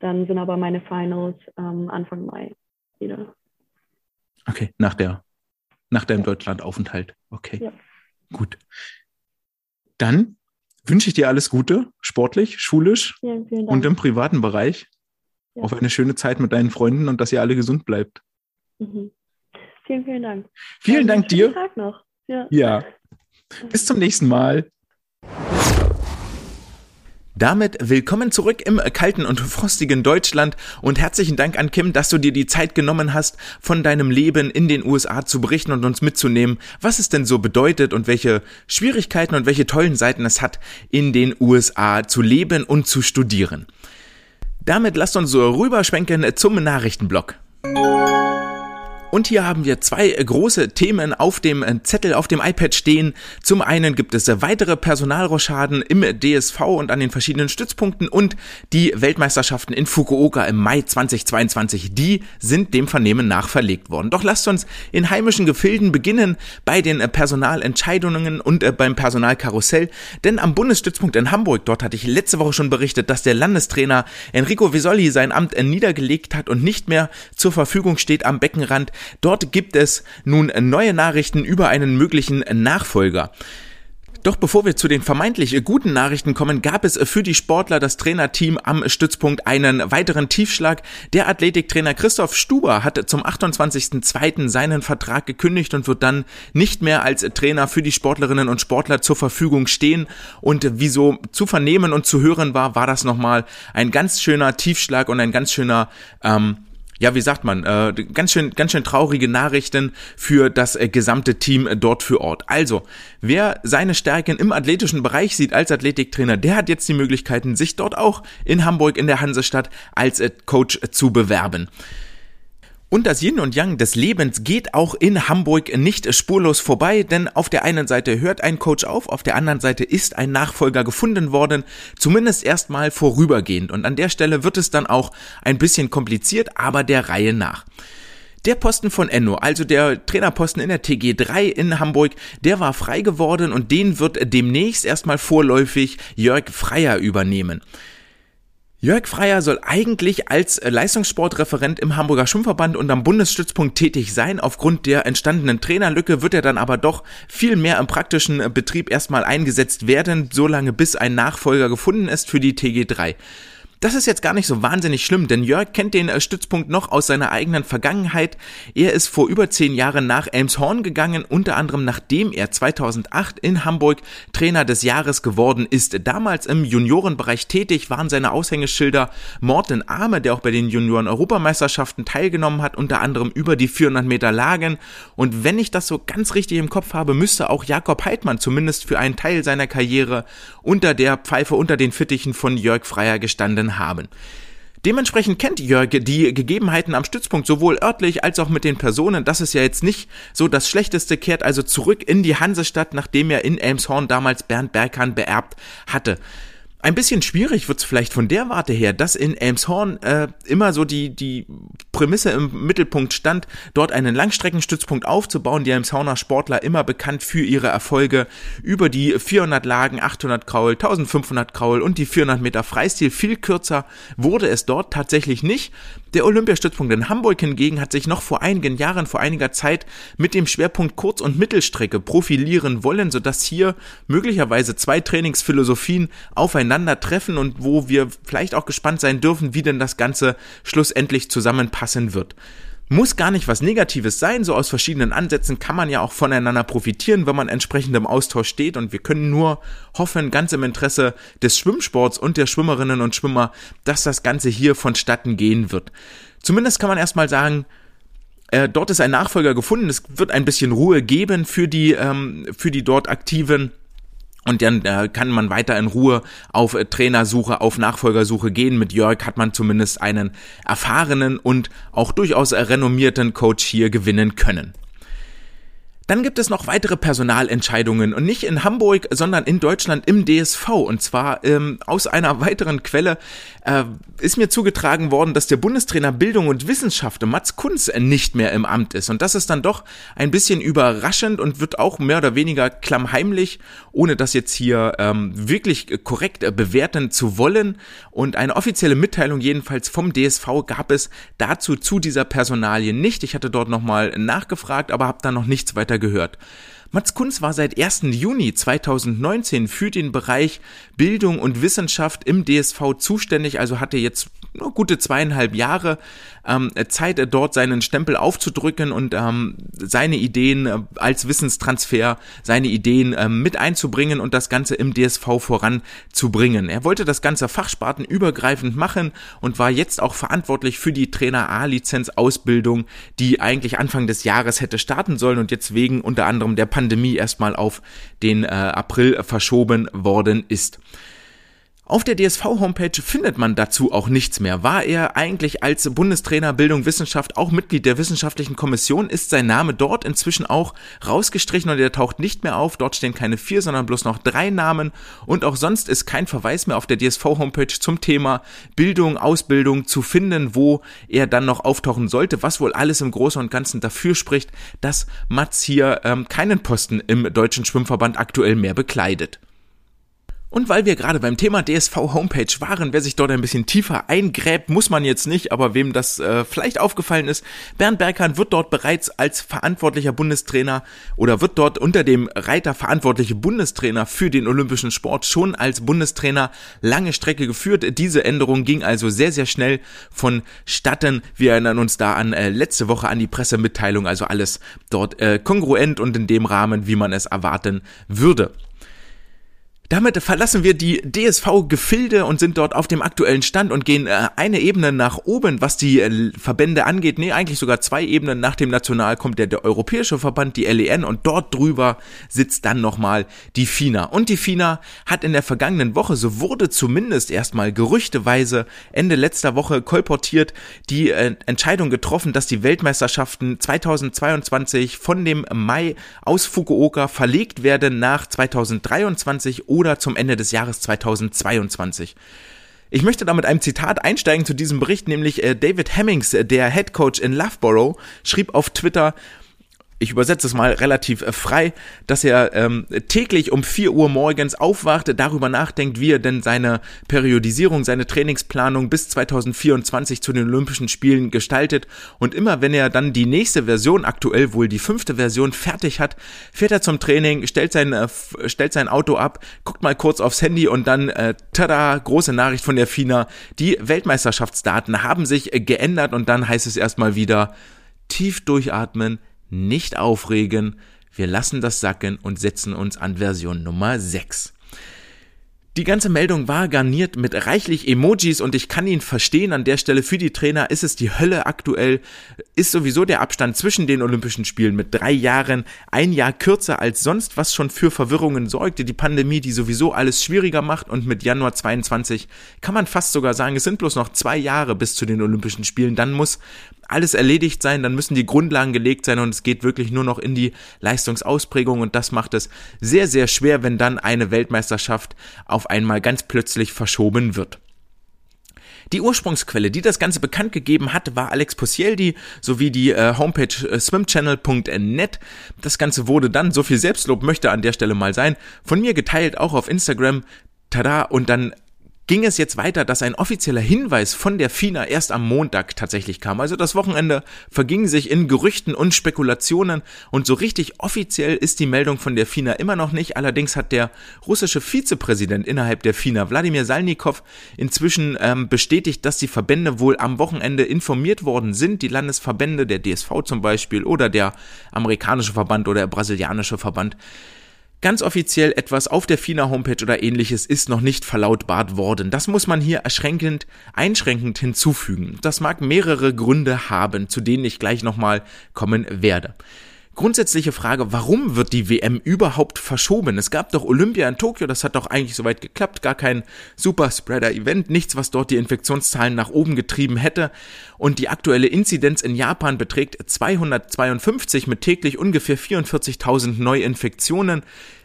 dann sind aber meine Finals ähm, Anfang Mai wieder. Okay, nach der, nach deinem ja. Deutschlandaufenthalt. Okay. Ja. Gut. Dann wünsche ich dir alles Gute, sportlich, schulisch ja, und im privaten Bereich. Auf eine schöne Zeit mit deinen Freunden und dass ihr alle gesund bleibt. Mhm. Vielen, vielen Dank. Vielen Dank dir. Tag noch. Ja. ja. Bis zum nächsten Mal. Damit willkommen zurück im kalten und frostigen Deutschland und herzlichen Dank an Kim, dass du dir die Zeit genommen hast, von deinem Leben in den USA zu berichten und uns mitzunehmen, was es denn so bedeutet und welche Schwierigkeiten und welche tollen Seiten es hat, in den USA zu leben und zu studieren. Damit lasst uns so rüberschwenken zum Nachrichtenblock. Und hier haben wir zwei große Themen auf dem äh, Zettel, auf dem iPad stehen. Zum einen gibt es weitere Personalroschaden im DSV und an den verschiedenen Stützpunkten und die Weltmeisterschaften in Fukuoka im Mai 2022. Die sind dem Vernehmen nach verlegt worden. Doch lasst uns in heimischen Gefilden beginnen bei den äh, Personalentscheidungen und äh, beim Personalkarussell. Denn am Bundesstützpunkt in Hamburg, dort hatte ich letzte Woche schon berichtet, dass der Landestrainer Enrico Visoli sein Amt niedergelegt hat und nicht mehr zur Verfügung steht am Beckenrand. Dort gibt es nun neue Nachrichten über einen möglichen Nachfolger. Doch bevor wir zu den vermeintlich guten Nachrichten kommen, gab es für die Sportler das Trainerteam am Stützpunkt einen weiteren Tiefschlag. Der Athletiktrainer Christoph Stuber hat zum 28.02. seinen Vertrag gekündigt und wird dann nicht mehr als Trainer für die Sportlerinnen und Sportler zur Verfügung stehen. Und wie so zu vernehmen und zu hören war, war das nochmal ein ganz schöner Tiefschlag und ein ganz schöner ähm, ja, wie sagt man, äh, ganz schön, ganz schön traurige Nachrichten für das äh, gesamte Team äh, dort für Ort. Also, wer seine Stärken im athletischen Bereich sieht als Athletiktrainer, der hat jetzt die Möglichkeiten, sich dort auch in Hamburg in der Hansestadt als äh, Coach zu bewerben. Und das Yin und Yang des Lebens geht auch in Hamburg nicht spurlos vorbei, denn auf der einen Seite hört ein Coach auf, auf der anderen Seite ist ein Nachfolger gefunden worden, zumindest erstmal vorübergehend. Und an der Stelle wird es dann auch ein bisschen kompliziert, aber der Reihe nach. Der Posten von Enno, also der Trainerposten in der TG3 in Hamburg, der war frei geworden und den wird demnächst erstmal vorläufig Jörg Freier übernehmen. Jörg Freier soll eigentlich als äh, Leistungssportreferent im Hamburger Schwimmverband und am Bundesstützpunkt tätig sein. Aufgrund der entstandenen Trainerlücke wird er dann aber doch viel mehr im praktischen äh, Betrieb erstmal eingesetzt werden, solange bis ein Nachfolger gefunden ist für die TG3. Das ist jetzt gar nicht so wahnsinnig schlimm, denn Jörg kennt den äh, Stützpunkt noch aus seiner eigenen Vergangenheit. Er ist vor über zehn Jahren nach Elmshorn gegangen, unter anderem nachdem er 2008 in Hamburg Trainer des Jahres geworden ist. Damals im Juniorenbereich tätig waren seine Aushängeschilder Morten Arme, der auch bei den Junioren-Europameisterschaften teilgenommen hat, unter anderem über die 400 Meter Lagen. Und wenn ich das so ganz richtig im Kopf habe, müsste auch Jakob Heidmann zumindest für einen Teil seiner Karriere unter der Pfeife, unter den Fittichen von Jörg Freier gestanden Haben. Dementsprechend kennt Jörg die Gegebenheiten am Stützpunkt sowohl örtlich als auch mit den Personen. Das ist ja jetzt nicht so das Schlechteste, kehrt also zurück in die Hansestadt, nachdem er in Elmshorn damals Bernd Berghahn beerbt hatte. Ein bisschen schwierig wird's vielleicht von der Warte her, dass in Elmshorn äh, immer so die, die Prämisse im Mittelpunkt stand, dort einen Langstreckenstützpunkt aufzubauen. Die Elmshorner Sportler immer bekannt für ihre Erfolge über die 400 Lagen, 800 Kraul, 1500 Kraul und die 400 Meter Freistil. Viel kürzer wurde es dort tatsächlich nicht. Der Olympiastützpunkt in Hamburg hingegen hat sich noch vor einigen Jahren, vor einiger Zeit mit dem Schwerpunkt Kurz- und Mittelstrecke profilieren wollen, sodass hier möglicherweise zwei Trainingsphilosophien aufeinandertreffen und wo wir vielleicht auch gespannt sein dürfen, wie denn das Ganze schlussendlich zusammenpassen wird. Muss gar nicht was Negatives sein, so aus verschiedenen Ansätzen kann man ja auch voneinander profitieren, wenn man entsprechend im Austausch steht. Und wir können nur hoffen, ganz im Interesse des Schwimmsports und der Schwimmerinnen und Schwimmer, dass das Ganze hier vonstatten gehen wird. Zumindest kann man erstmal sagen, äh, dort ist ein Nachfolger gefunden, es wird ein bisschen Ruhe geben für die, ähm, für die dort aktiven und dann äh, kann man weiter in Ruhe auf äh, Trainersuche, auf Nachfolgersuche gehen. Mit Jörg hat man zumindest einen erfahrenen und auch durchaus renommierten Coach hier gewinnen können. Dann gibt es noch weitere Personalentscheidungen und nicht in Hamburg, sondern in Deutschland im DSV. Und zwar ähm, aus einer weiteren Quelle äh, ist mir zugetragen worden, dass der Bundestrainer Bildung und Wissenschaft Mats Kunz nicht mehr im Amt ist. Und das ist dann doch ein bisschen überraschend und wird auch mehr oder weniger klammheimlich, ohne das jetzt hier ähm, wirklich korrekt äh, bewerten zu wollen. Und eine offizielle Mitteilung jedenfalls vom DSV gab es dazu zu dieser Personalie nicht. Ich hatte dort nochmal nachgefragt, aber habe da noch nichts weiter gehört. Mats Kunz war seit 1. Juni 2019 für den Bereich Bildung und Wissenschaft im DSV zuständig, also hatte jetzt nur gute zweieinhalb Jahre ähm, Zeit, dort seinen Stempel aufzudrücken und ähm, seine Ideen äh, als Wissenstransfer, seine Ideen äh, mit einzubringen und das Ganze im DSV voranzubringen. Er wollte das Ganze fachspartenübergreifend machen und war jetzt auch verantwortlich für die Trainer A-Lizenz Ausbildung, die eigentlich Anfang des Jahres hätte starten sollen und jetzt wegen unter anderem der Pandemie erstmal auf den äh, April verschoben worden ist. Auf der DSV-Homepage findet man dazu auch nichts mehr. War er eigentlich als Bundestrainer Bildung Wissenschaft auch Mitglied der wissenschaftlichen Kommission, ist sein Name dort inzwischen auch rausgestrichen und er taucht nicht mehr auf. Dort stehen keine vier, sondern bloß noch drei Namen und auch sonst ist kein Verweis mehr auf der DSV-Homepage zum Thema Bildung, Ausbildung zu finden, wo er dann noch auftauchen sollte, was wohl alles im Großen und Ganzen dafür spricht, dass Mats hier ähm, keinen Posten im Deutschen Schwimmverband aktuell mehr bekleidet. Und weil wir gerade beim Thema DSV Homepage waren, wer sich dort ein bisschen tiefer eingräbt, muss man jetzt nicht, aber wem das äh, vielleicht aufgefallen ist, Bernd Berghahn wird dort bereits als verantwortlicher Bundestrainer oder wird dort unter dem Reiter verantwortliche Bundestrainer für den olympischen Sport schon als Bundestrainer lange Strecke geführt. Diese Änderung ging also sehr, sehr schnell vonstatten. Wir erinnern uns da an äh, letzte Woche an die Pressemitteilung, also alles dort äh, kongruent und in dem Rahmen, wie man es erwarten würde. Damit verlassen wir die DSV-Gefilde und sind dort auf dem aktuellen Stand und gehen äh, eine Ebene nach oben, was die äh, Verbände angeht. Nee, eigentlich sogar zwei Ebenen. Nach dem National kommt der, der Europäische Verband, die LEN, und dort drüber sitzt dann nochmal die FINA. Und die FINA hat in der vergangenen Woche, so wurde zumindest erstmal gerüchteweise Ende letzter Woche kolportiert, die äh, Entscheidung getroffen, dass die Weltmeisterschaften 2022 von dem Mai aus Fukuoka verlegt werden nach 2023 oder zum Ende des Jahres 2022. Ich möchte da mit einem Zitat einsteigen zu diesem Bericht, nämlich äh, David Hemmings, äh, der Head Coach in Loughborough, schrieb auf Twitter, ich übersetze es mal relativ äh, frei, dass er ähm, täglich um 4 Uhr morgens aufwacht, darüber nachdenkt, wie er denn seine Periodisierung, seine Trainingsplanung bis 2024 zu den Olympischen Spielen gestaltet. Und immer wenn er dann die nächste Version, aktuell wohl die fünfte Version, fertig hat, fährt er zum Training, stellt sein, äh, stellt sein Auto ab, guckt mal kurz aufs Handy und dann, äh, tada, große Nachricht von der FINA, die Weltmeisterschaftsdaten haben sich äh, geändert und dann heißt es erstmal wieder, tief durchatmen, nicht aufregen, wir lassen das sacken und setzen uns an Version Nummer 6. Die ganze Meldung war garniert mit reichlich Emojis und ich kann ihn verstehen. An der Stelle für die Trainer ist es die Hölle aktuell. Ist sowieso der Abstand zwischen den Olympischen Spielen mit drei Jahren ein Jahr kürzer als sonst, was schon für Verwirrungen sorgte. Die Pandemie, die sowieso alles schwieriger macht und mit Januar 22 kann man fast sogar sagen, es sind bloß noch zwei Jahre bis zu den Olympischen Spielen. Dann muss alles erledigt sein, dann müssen die Grundlagen gelegt sein und es geht wirklich nur noch in die Leistungsausprägung und das macht es sehr, sehr schwer, wenn dann eine Weltmeisterschaft auf einmal ganz plötzlich verschoben wird. Die Ursprungsquelle, die das Ganze bekannt gegeben hat, war Alex Posieldi sowie die äh, Homepage äh, swimchannel.net. Das Ganze wurde dann, so viel Selbstlob möchte an der Stelle mal sein, von mir geteilt, auch auf Instagram. Tada, und dann ging es jetzt weiter, dass ein offizieller Hinweis von der FINA erst am Montag tatsächlich kam. Also das Wochenende verging sich in Gerüchten und Spekulationen und so richtig offiziell ist die Meldung von der FINA immer noch nicht. Allerdings hat der russische Vizepräsident innerhalb der FINA, Wladimir Salnikow, inzwischen ähm, bestätigt, dass die Verbände wohl am Wochenende informiert worden sind. Die Landesverbände, der DSV zum Beispiel oder der amerikanische Verband oder der brasilianische Verband. Ganz offiziell etwas auf der FINA Homepage oder ähnliches ist noch nicht verlautbart worden. Das muss man hier erschränkend, einschränkend hinzufügen. Das mag mehrere Gründe haben, zu denen ich gleich nochmal kommen werde. Grundsätzliche Frage, warum wird die WM überhaupt verschoben? Es gab doch Olympia in Tokio, das hat doch eigentlich soweit geklappt, gar kein Superspreader-Event, nichts, was dort die Infektionszahlen nach oben getrieben hätte. Und die aktuelle Inzidenz in Japan beträgt 252 mit täglich ungefähr 44.000 Neuinfektionen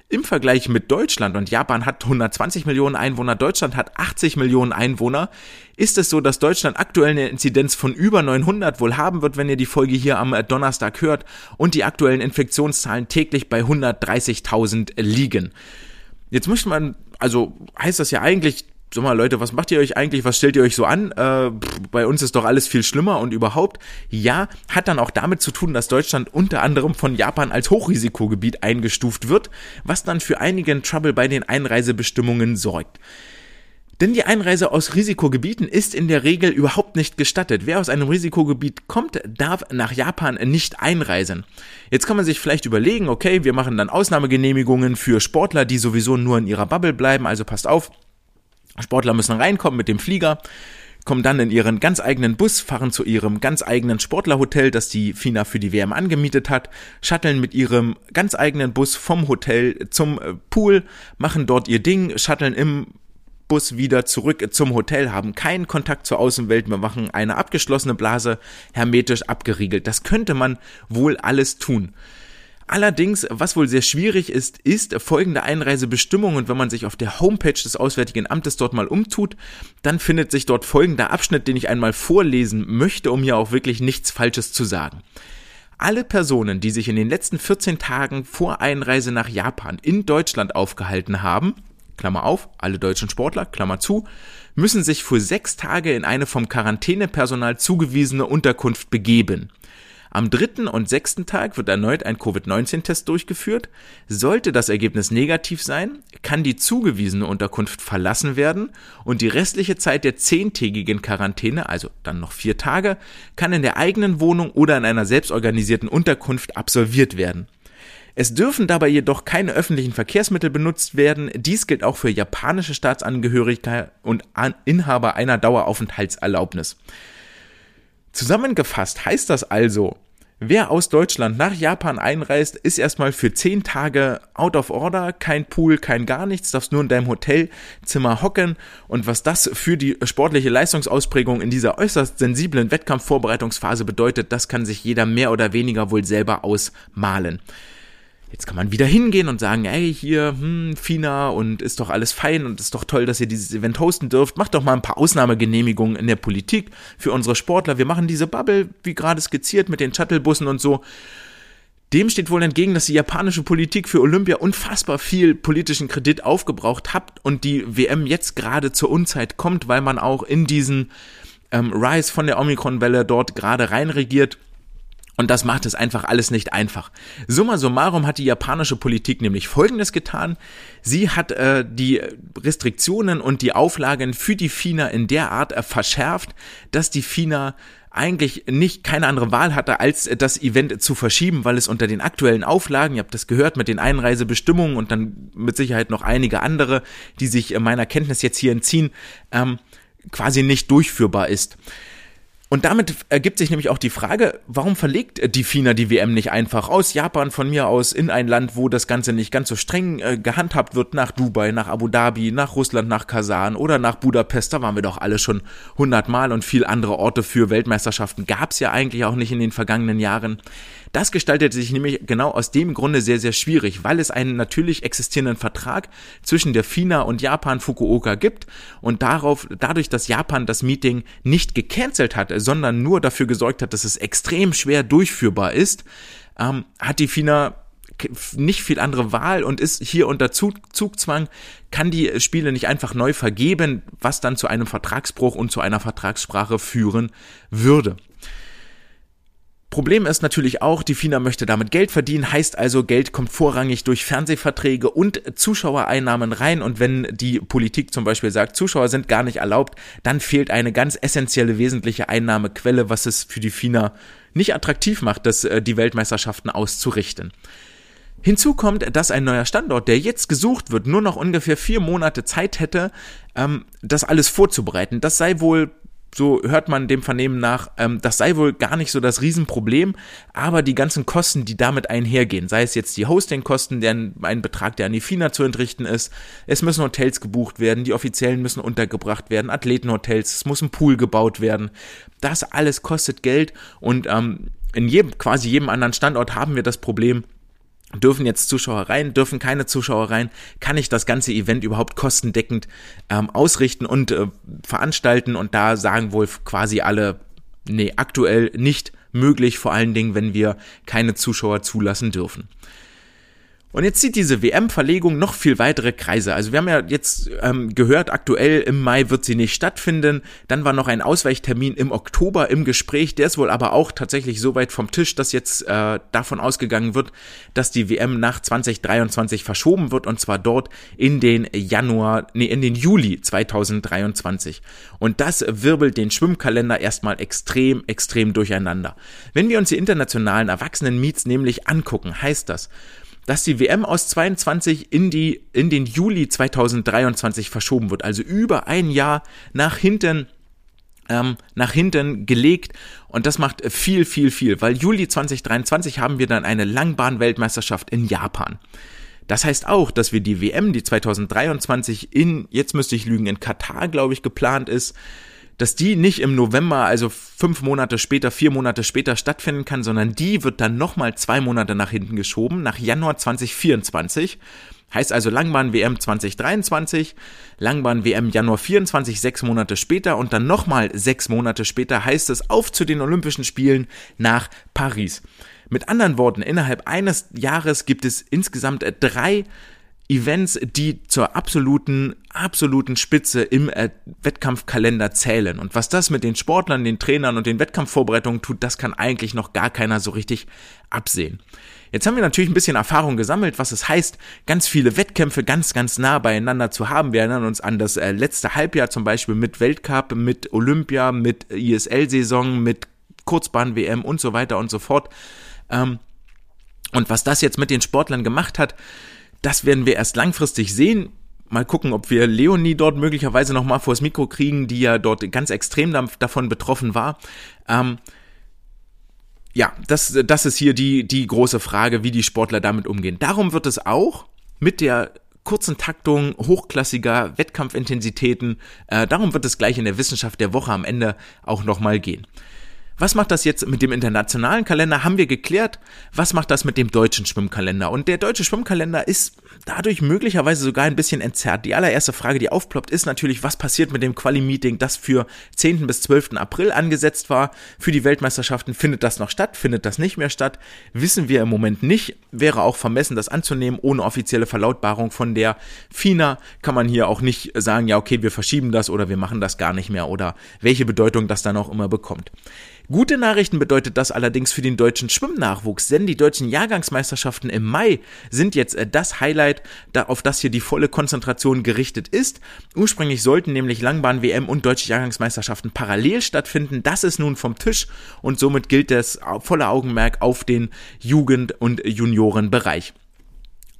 im Vergleich mit Deutschland, und Japan hat 120 Millionen Einwohner, Deutschland hat 80 Millionen Einwohner, ist es so, dass Deutschland aktuell eine Inzidenz von über 900 wohl haben wird, wenn ihr die Folge hier am Donnerstag hört, und die aktuellen Infektionszahlen täglich bei 130.000 liegen. Jetzt möchte man, also heißt das ja eigentlich, sag mal Leute, was macht ihr euch eigentlich, was stellt ihr euch so an? Äh, bei uns ist doch alles viel schlimmer und überhaupt. Ja, hat dann auch damit zu tun, dass Deutschland unter anderem von Japan als Hochrisikogebiet eingestuft wird, was dann für einigen Trouble bei den Einreisebestimmungen sorgt. Denn die Einreise aus Risikogebieten ist in der Regel überhaupt nicht gestattet. Wer aus einem Risikogebiet kommt, darf nach Japan nicht einreisen. Jetzt kann man sich vielleicht überlegen, okay, wir machen dann Ausnahmegenehmigungen für Sportler, die sowieso nur in ihrer Bubble bleiben, also passt auf, Sportler müssen reinkommen mit dem Flieger, kommen dann in ihren ganz eigenen Bus, fahren zu ihrem ganz eigenen Sportlerhotel, das die FINA für die WM angemietet hat, shutteln mit ihrem ganz eigenen Bus vom Hotel zum äh, Pool, machen dort ihr Ding, shutteln im Bus wieder zurück zum Hotel, haben keinen Kontakt zur Außenwelt, wir machen eine abgeschlossene Blase, hermetisch abgeriegelt. Das könnte man wohl alles tun. Allerdings, was wohl sehr schwierig ist, ist folgende Einreisebestimmung und wenn man sich auf der Homepage des Auswärtigen Amtes dort mal umtut, dann findet sich dort folgender Abschnitt, den ich einmal vorlesen möchte, um hier auch wirklich nichts Falsches zu sagen. Alle Personen, die sich in den letzten 14 Tagen vor Einreise nach Japan in Deutschland aufgehalten haben, Klammer auf, alle deutschen Sportler, Klammer zu, müssen sich für sechs Tage in eine vom Quarantänepersonal zugewiesene Unterkunft begeben. Am dritten und sechsten Tag wird erneut ein Covid-19-Test durchgeführt. Sollte das Ergebnis negativ sein, kann die zugewiesene Unterkunft verlassen werden und die restliche Zeit der zehntägigen Quarantäne, also dann noch vier Tage, kann in der eigenen Wohnung oder in einer selbstorganisierten Unterkunft absolviert werden. Es dürfen dabei jedoch keine öffentlichen Verkehrsmittel benutzt werden. Dies gilt auch für japanische Staatsangehörige und Inhaber einer Daueraufenthaltserlaubnis. Zusammengefasst heißt das also, Wer aus Deutschland nach Japan einreist, ist erstmal für zehn Tage out of order, kein Pool, kein gar nichts, darfst nur in deinem Hotelzimmer hocken und was das für die sportliche Leistungsausprägung in dieser äußerst sensiblen Wettkampfvorbereitungsphase bedeutet, das kann sich jeder mehr oder weniger wohl selber ausmalen. Jetzt kann man wieder hingehen und sagen, ey, hier, hm, FINA und ist doch alles fein und ist doch toll, dass ihr dieses Event hosten dürft. Macht doch mal ein paar Ausnahmegenehmigungen in der Politik für unsere Sportler. Wir machen diese Bubble, wie gerade skizziert, mit den Shuttlebussen und so. Dem steht wohl entgegen, dass die japanische Politik für Olympia unfassbar viel politischen Kredit aufgebraucht hat und die WM jetzt gerade zur Unzeit kommt, weil man auch in diesen ähm, Rise von der Omikron-Welle dort gerade reinregiert und das macht es einfach alles nicht einfach. Summa summarum hat die japanische Politik nämlich Folgendes getan. Sie hat äh, die Restriktionen und die Auflagen für die FINA in der Art äh, verschärft, dass die FINA eigentlich nicht keine andere Wahl hatte, als das Event zu verschieben, weil es unter den aktuellen Auflagen, ihr habt das gehört, mit den Einreisebestimmungen und dann mit Sicherheit noch einige andere, die sich meiner Kenntnis jetzt hier entziehen, ähm, quasi nicht durchführbar ist. Und damit ergibt sich nämlich auch die Frage, warum verlegt die FINA die WM nicht einfach aus Japan von mir aus in ein Land, wo das Ganze nicht ganz so streng äh, gehandhabt wird, nach Dubai, nach Abu Dhabi, nach Russland, nach Kasan oder nach Budapest, da waren wir doch alle schon hundertmal und viel andere Orte für Weltmeisterschaften gab es ja eigentlich auch nicht in den vergangenen Jahren. Das gestaltet sich nämlich genau aus dem Grunde sehr, sehr schwierig, weil es einen natürlich existierenden Vertrag zwischen der FINA und Japan Fukuoka gibt und darauf, dadurch, dass Japan das Meeting nicht gecancelt hat, sondern nur dafür gesorgt hat, dass es extrem schwer durchführbar ist, ähm, hat die FINA nicht viel andere Wahl und ist hier unter Zugzwang, kann die Spiele nicht einfach neu vergeben, was dann zu einem Vertragsbruch und zu einer Vertragssprache führen würde. Problem ist natürlich auch, die FINA möchte damit Geld verdienen, heißt also, Geld kommt vorrangig durch Fernsehverträge und Zuschauereinnahmen rein und wenn die Politik zum Beispiel sagt, Zuschauer sind gar nicht erlaubt, dann fehlt eine ganz essentielle, wesentliche Einnahmequelle, was es für die FINA nicht attraktiv macht, das, äh, die Weltmeisterschaften auszurichten. Hinzu kommt, dass ein neuer Standort, der jetzt gesucht wird, nur noch ungefähr vier Monate Zeit hätte, ähm, das alles vorzubereiten. Das sei wohl so hört man dem Vernehmen nach, ähm, das sei wohl gar nicht so das Riesenproblem, aber die ganzen Kosten, die damit einhergehen, sei es jetzt die Hostingkosten, deren ein Betrag, der an die FINA zu entrichten ist, es müssen Hotels gebucht werden, die Offiziellen müssen untergebracht werden, Athletenhotels, es muss ein Pool gebaut werden, das alles kostet Geld und ähm, in jedem, quasi jedem anderen Standort haben wir das Problem, dürfen jetzt Zuschauer rein, dürfen keine Zuschauer rein, kann ich das ganze Event überhaupt kostendeckend ähm, ausrichten und äh, veranstalten und da sagen wohl quasi alle, nee, aktuell nicht möglich, vor allen Dingen, wenn wir keine Zuschauer zulassen dürfen. Und jetzt zieht diese WM-Verlegung noch viel weitere Kreise. Also wir haben ja jetzt ähm, gehört, aktuell im Mai wird sie nicht stattfinden. Dann war noch ein Ausweichtermin im Oktober im Gespräch. Der ist wohl aber auch tatsächlich so weit vom Tisch, dass jetzt äh, davon ausgegangen wird, dass die WM nach 2023 verschoben wird und zwar dort in den Januar, nee, in den Juli 2023. Und das wirbelt den Schwimmkalender erstmal extrem, extrem durcheinander. Wenn wir uns die internationalen Erwachsenen-Meets nämlich angucken, heißt das, dass die WM aus 22 in die, in den Juli 2023 verschoben wird. Also über ein Jahr nach hinten ähm, nach hinten gelegt und das macht viel, viel, viel, weil Juli 2023 haben wir dann eine Langbahn-Weltmeisterschaft in Japan. Das heißt auch, dass wir die WM, die 2023 in, jetzt müsste ich lügen, in Katar, glaube ich, geplant ist, dass die nicht im November, also fünf Monate später, vier Monate später stattfinden kann, sondern die wird dann nochmal zwei Monate nach hinten geschoben, nach Januar 2024. Heißt also Langbahn WM 2023, Langbahn WM Januar 24, sechs Monate später und dann nochmal sechs Monate später heißt es auf zu den Olympischen Spielen nach Paris. Mit anderen Worten, innerhalb eines Jahres gibt es insgesamt drei Events, die zur absoluten, absoluten Spitze im äh, Wettkampfkalender zählen. Und was das mit den Sportlern, den Trainern und den Wettkampfvorbereitungen tut, das kann eigentlich noch gar keiner so richtig absehen. Jetzt haben wir natürlich ein bisschen Erfahrung gesammelt, was es heißt, ganz viele Wettkämpfe ganz, ganz nah beieinander zu haben. Wir erinnern uns an das äh, letzte Halbjahr zum Beispiel mit Weltcup, mit Olympia, mit ISL-Saison, mit Kurzbahn-WM und so weiter und so fort. Ähm, und was das jetzt mit den Sportlern gemacht hat, das werden wir erst langfristig sehen. Mal gucken, ob wir Leonie dort möglicherweise nochmal vors Mikro kriegen, die ja dort ganz extrem davon betroffen war. Ähm, ja, das, das ist hier die, die große Frage, wie die Sportler damit umgehen. Darum wird es auch mit der kurzen Taktung hochklassiger Wettkampfintensitäten, äh, darum wird es gleich in der Wissenschaft der Woche am Ende auch nochmal gehen. Was macht das jetzt mit dem internationalen Kalender? Haben wir geklärt. Was macht das mit dem deutschen Schwimmkalender? Und der deutsche Schwimmkalender ist dadurch möglicherweise sogar ein bisschen entzerrt. Die allererste Frage, die aufploppt, ist natürlich, was passiert mit dem Quali-Meeting, das für 10. bis 12. April angesetzt war. Für die Weltmeisterschaften findet das noch statt, findet das nicht mehr statt? Wissen wir im Moment nicht. Wäre auch vermessen, das anzunehmen. Ohne offizielle Verlautbarung von der FINA kann man hier auch nicht sagen, ja, okay, wir verschieben das oder wir machen das gar nicht mehr oder welche Bedeutung das dann auch immer bekommt. Gute Nachrichten bedeutet das allerdings für den deutschen Schwimmnachwuchs, denn die deutschen Jahrgangsmeisterschaften im Mai sind jetzt äh, das Highlight, auf das hier die volle Konzentration gerichtet ist. Ursprünglich sollten nämlich Langbahn-WM und deutsche Jahrgangsmeisterschaften parallel stattfinden. Das ist nun vom Tisch und somit gilt das volle Augenmerk auf den Jugend- und Juniorenbereich.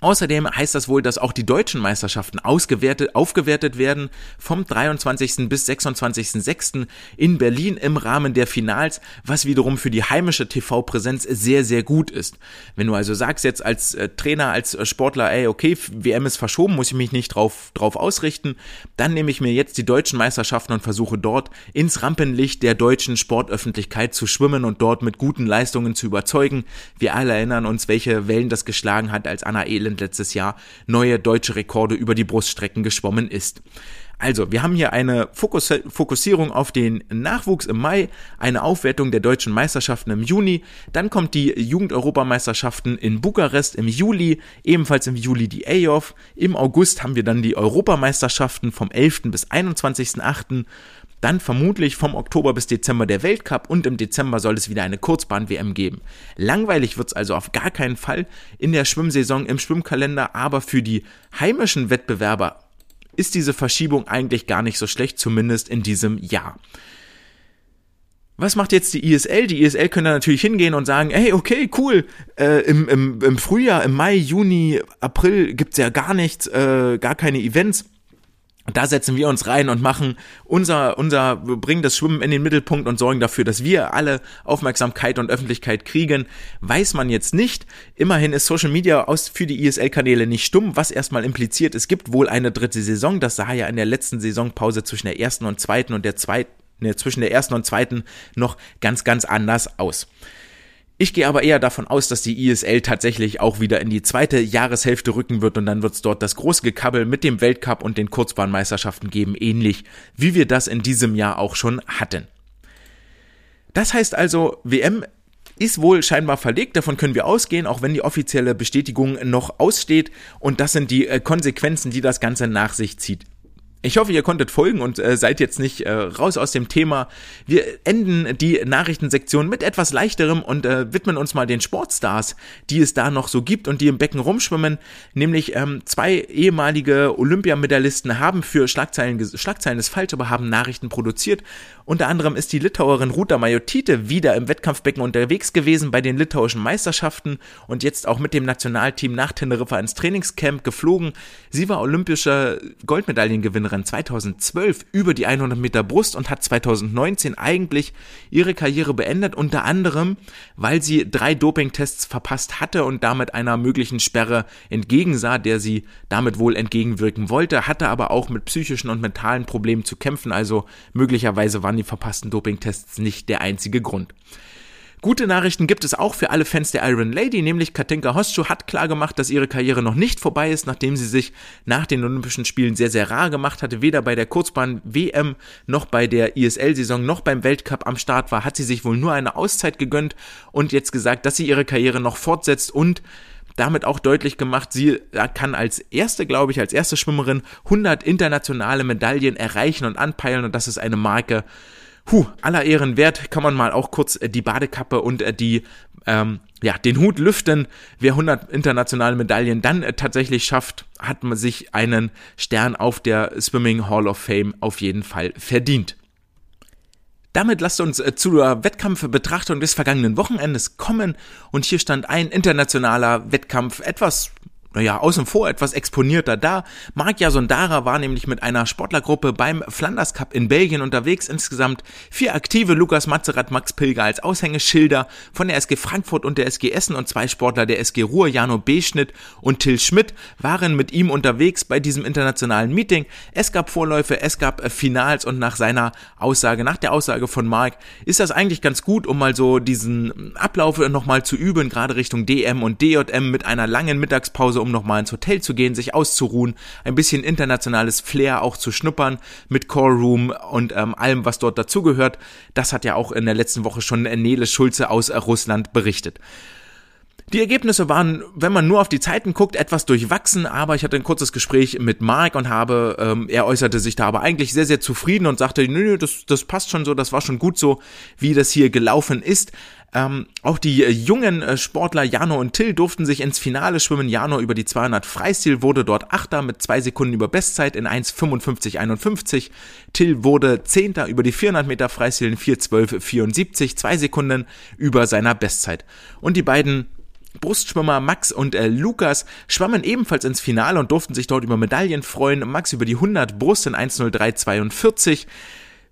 Außerdem heißt das wohl, dass auch die deutschen Meisterschaften ausgewertet, aufgewertet werden vom 23. bis 26.06. in Berlin im Rahmen der Finals, was wiederum für die heimische TV-Präsenz sehr, sehr gut ist. Wenn du also sagst jetzt als äh, Trainer, als äh, Sportler, ey, okay, WM ist verschoben, muss ich mich nicht drauf, drauf ausrichten, dann nehme ich mir jetzt die deutschen Meisterschaften und versuche dort ins Rampenlicht der deutschen Sportöffentlichkeit zu schwimmen und dort mit guten Leistungen zu überzeugen. Wir alle erinnern uns, welche Wellen das geschlagen hat, als Anna Ehle Ireland letztes Jahr neue deutsche Rekorde über die Bruststrecken geschwommen ist. Also, wir haben hier eine Fokus Fokussierung auf den Nachwuchs im Mai, eine Aufwertung der deutschen Meisterschaften im Juni, dann kommt die Jugendeuropameisterschaften in Bukarest im Juli, ebenfalls im Juli die AOF, im August haben wir dann die Europameisterschaften vom 11. bis 21.8., dann vermutlich vom Oktober bis Dezember der Weltcup und im Dezember soll es wieder eine Kurzbahn-WM geben. Langweilig wird es also auf gar keinen Fall in der Schwimmsaison im Schwimmkalender, aber für die heimischen Wettbewerber ist diese Verschiebung eigentlich gar nicht so schlecht, zumindest in diesem Jahr. Was macht jetzt die ISL? Die ISL können da natürlich hingehen und sagen, hey, okay, cool, äh, im, im, im Frühjahr, im Mai, Juni, April gibt's ja gar nichts, äh, gar keine Events da setzen wir uns rein und machen unser, unser, bringen das Schwimmen in den Mittelpunkt und sorgen dafür, dass wir alle Aufmerksamkeit und Öffentlichkeit kriegen. Weiß man jetzt nicht. Immerhin ist Social Media aus, für die ISL-Kanäle nicht stumm, was erstmal impliziert, es gibt wohl eine dritte Saison. Das sah ja in der letzten Saisonpause zwischen der ersten und zweiten und der zweiten, ne, zwischen der ersten und zweiten noch ganz, ganz anders aus. Ich gehe aber eher davon aus, dass die ISL tatsächlich auch wieder in die zweite Jahreshälfte rücken wird und dann wird es dort das große Gekabbel mit dem Weltcup und den Kurzbahnmeisterschaften geben, ähnlich wie wir das in diesem Jahr auch schon hatten. Das heißt also, WM ist wohl scheinbar verlegt, davon können wir ausgehen, auch wenn die offizielle Bestätigung noch aussteht und das sind die äh, Konsequenzen, die das Ganze nach sich zieht. Ich hoffe, ihr konntet folgen und äh, seid jetzt nicht äh, raus aus dem Thema. Wir enden die Nachrichtensektion mit etwas leichterem und äh, widmen uns mal den Sportstars, die es da noch so gibt und die im Becken rumschwimmen. Nämlich ähm, zwei ehemalige Olympiamedaillisten haben für Schlagzeilen, Schlagzeilen ist falsch, aber haben Nachrichten produziert. Unter anderem ist die Litauerin Ruta Majotite wieder im Wettkampfbecken unterwegs gewesen bei den litauischen Meisterschaften und jetzt auch mit dem Nationalteam nach Teneriffa ins Trainingscamp geflogen. Sie war olympische Goldmedaillengewinnerin Weltmeisterin 2012 über die 100 Meter Brust und hat 2019 eigentlich ihre Karriere beendet, unter anderem, weil sie drei Dopingtests verpasst hatte und damit einer möglichen Sperre entgegensah, der sie damit wohl entgegenwirken wollte, hatte aber auch mit psychischen und mentalen Problemen zu kämpfen, also möglicherweise waren die verpassten Dopingtests nicht der einzige Grund. Gute Nachrichten gibt es auch für alle Fans der Iron Lady, nämlich Katinka Hostschuh hat klargemacht, dass ihre Karriere noch nicht vorbei ist, nachdem sie sich nach den Olympischen Spielen sehr, sehr rar gemacht hatte. Weder bei der Kurzbahn WM noch bei der ISL-Saison noch beim Weltcup am Start war, hat sie sich wohl nur eine Auszeit gegönnt und jetzt gesagt, dass sie ihre Karriere noch fortsetzt und damit auch deutlich gemacht, sie kann als erste, glaube ich, als erste Schwimmerin 100 internationale Medaillen erreichen und anpeilen und das ist eine Marke, Puh, aller Ehren wert, kann man mal auch kurz äh, die Badekappe und äh, die, ähm, ja, den Hut lüften. Wer 100 internationale Medaillen dann äh, tatsächlich schafft, hat man sich einen Stern auf der Swimming Hall of Fame auf jeden Fall verdient. Damit lasst uns zur Wettkampfbetrachtung des vergangenen Wochenendes kommen und hier stand ein internationaler Wettkampf etwas naja, außen vor etwas exponierter da. Marc Jasondara war nämlich mit einer Sportlergruppe beim Flanders Cup in Belgien unterwegs. Insgesamt vier aktive, Lukas Mazerat, Max Pilger als Aushängeschilder von der SG Frankfurt und der SG Essen und zwei Sportler der SG Ruhr, Jano Beschnitt und Till Schmidt, waren mit ihm unterwegs bei diesem internationalen Meeting. Es gab Vorläufe, es gab äh, Finals und nach seiner Aussage, nach der Aussage von Marc, ist das eigentlich ganz gut, um mal so diesen Ablauf nochmal zu üben, gerade Richtung DM und DJM mit einer langen Mittagspause Hause, um nochmal ins Hotel zu gehen, sich auszuruhen, ein bisschen internationales Flair auch zu schnuppern mit Core Room und ähm, allem, was dort dazugehört. Das hat ja auch in der letzten Woche schon Nele Schulze aus Russland berichtet. Die Ergebnisse waren, wenn man nur auf die Zeiten guckt, etwas durchwachsen, aber ich hatte ein kurzes Gespräch mit Mark und habe, ähm, er äußerte sich da aber eigentlich sehr, sehr zufrieden und sagte, nö, nö, das, das passt schon so, das war schon gut so, wie das hier gelaufen ist. Ähm, auch die äh, jungen äh, Sportler Jano und Till durften sich ins Finale schwimmen. Jano über die 200 Freistil wurde dort Achter mit zwei Sekunden über Bestzeit in 1,55,51. Till wurde Zehnter über die 400 Meter Freistil in 4,12,74, zwei Sekunden über seiner Bestzeit. Und die beiden Brustschwimmer Max und äh, Lukas schwammen ebenfalls ins Finale und durften sich dort über Medaillen freuen. Max über die 100 Brust in 1.03.42.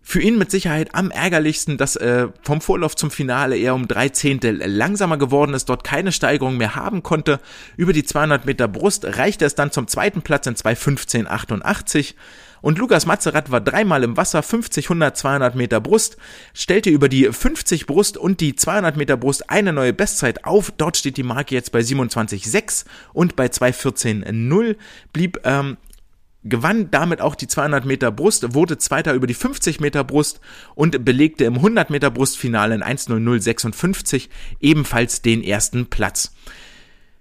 Für ihn mit Sicherheit am ärgerlichsten, dass äh, vom Vorlauf zum Finale er um drei Zehntel langsamer geworden ist, dort keine Steigerung mehr haben konnte. Über die 200 Meter Brust reichte es dann zum zweiten Platz in 2.15.88. Und Lukas Mazerat war dreimal im Wasser, 50, 100, 200 Meter Brust, stellte über die 50 Brust und die 200 Meter Brust eine neue Bestzeit auf. Dort steht die Marke jetzt bei 27,6 und bei 2,14,0 blieb ähm, gewann damit auch die 200 Meter Brust, wurde Zweiter über die 50 Meter Brust und belegte im 100 Meter Brustfinale in 1.0056 ebenfalls den ersten Platz.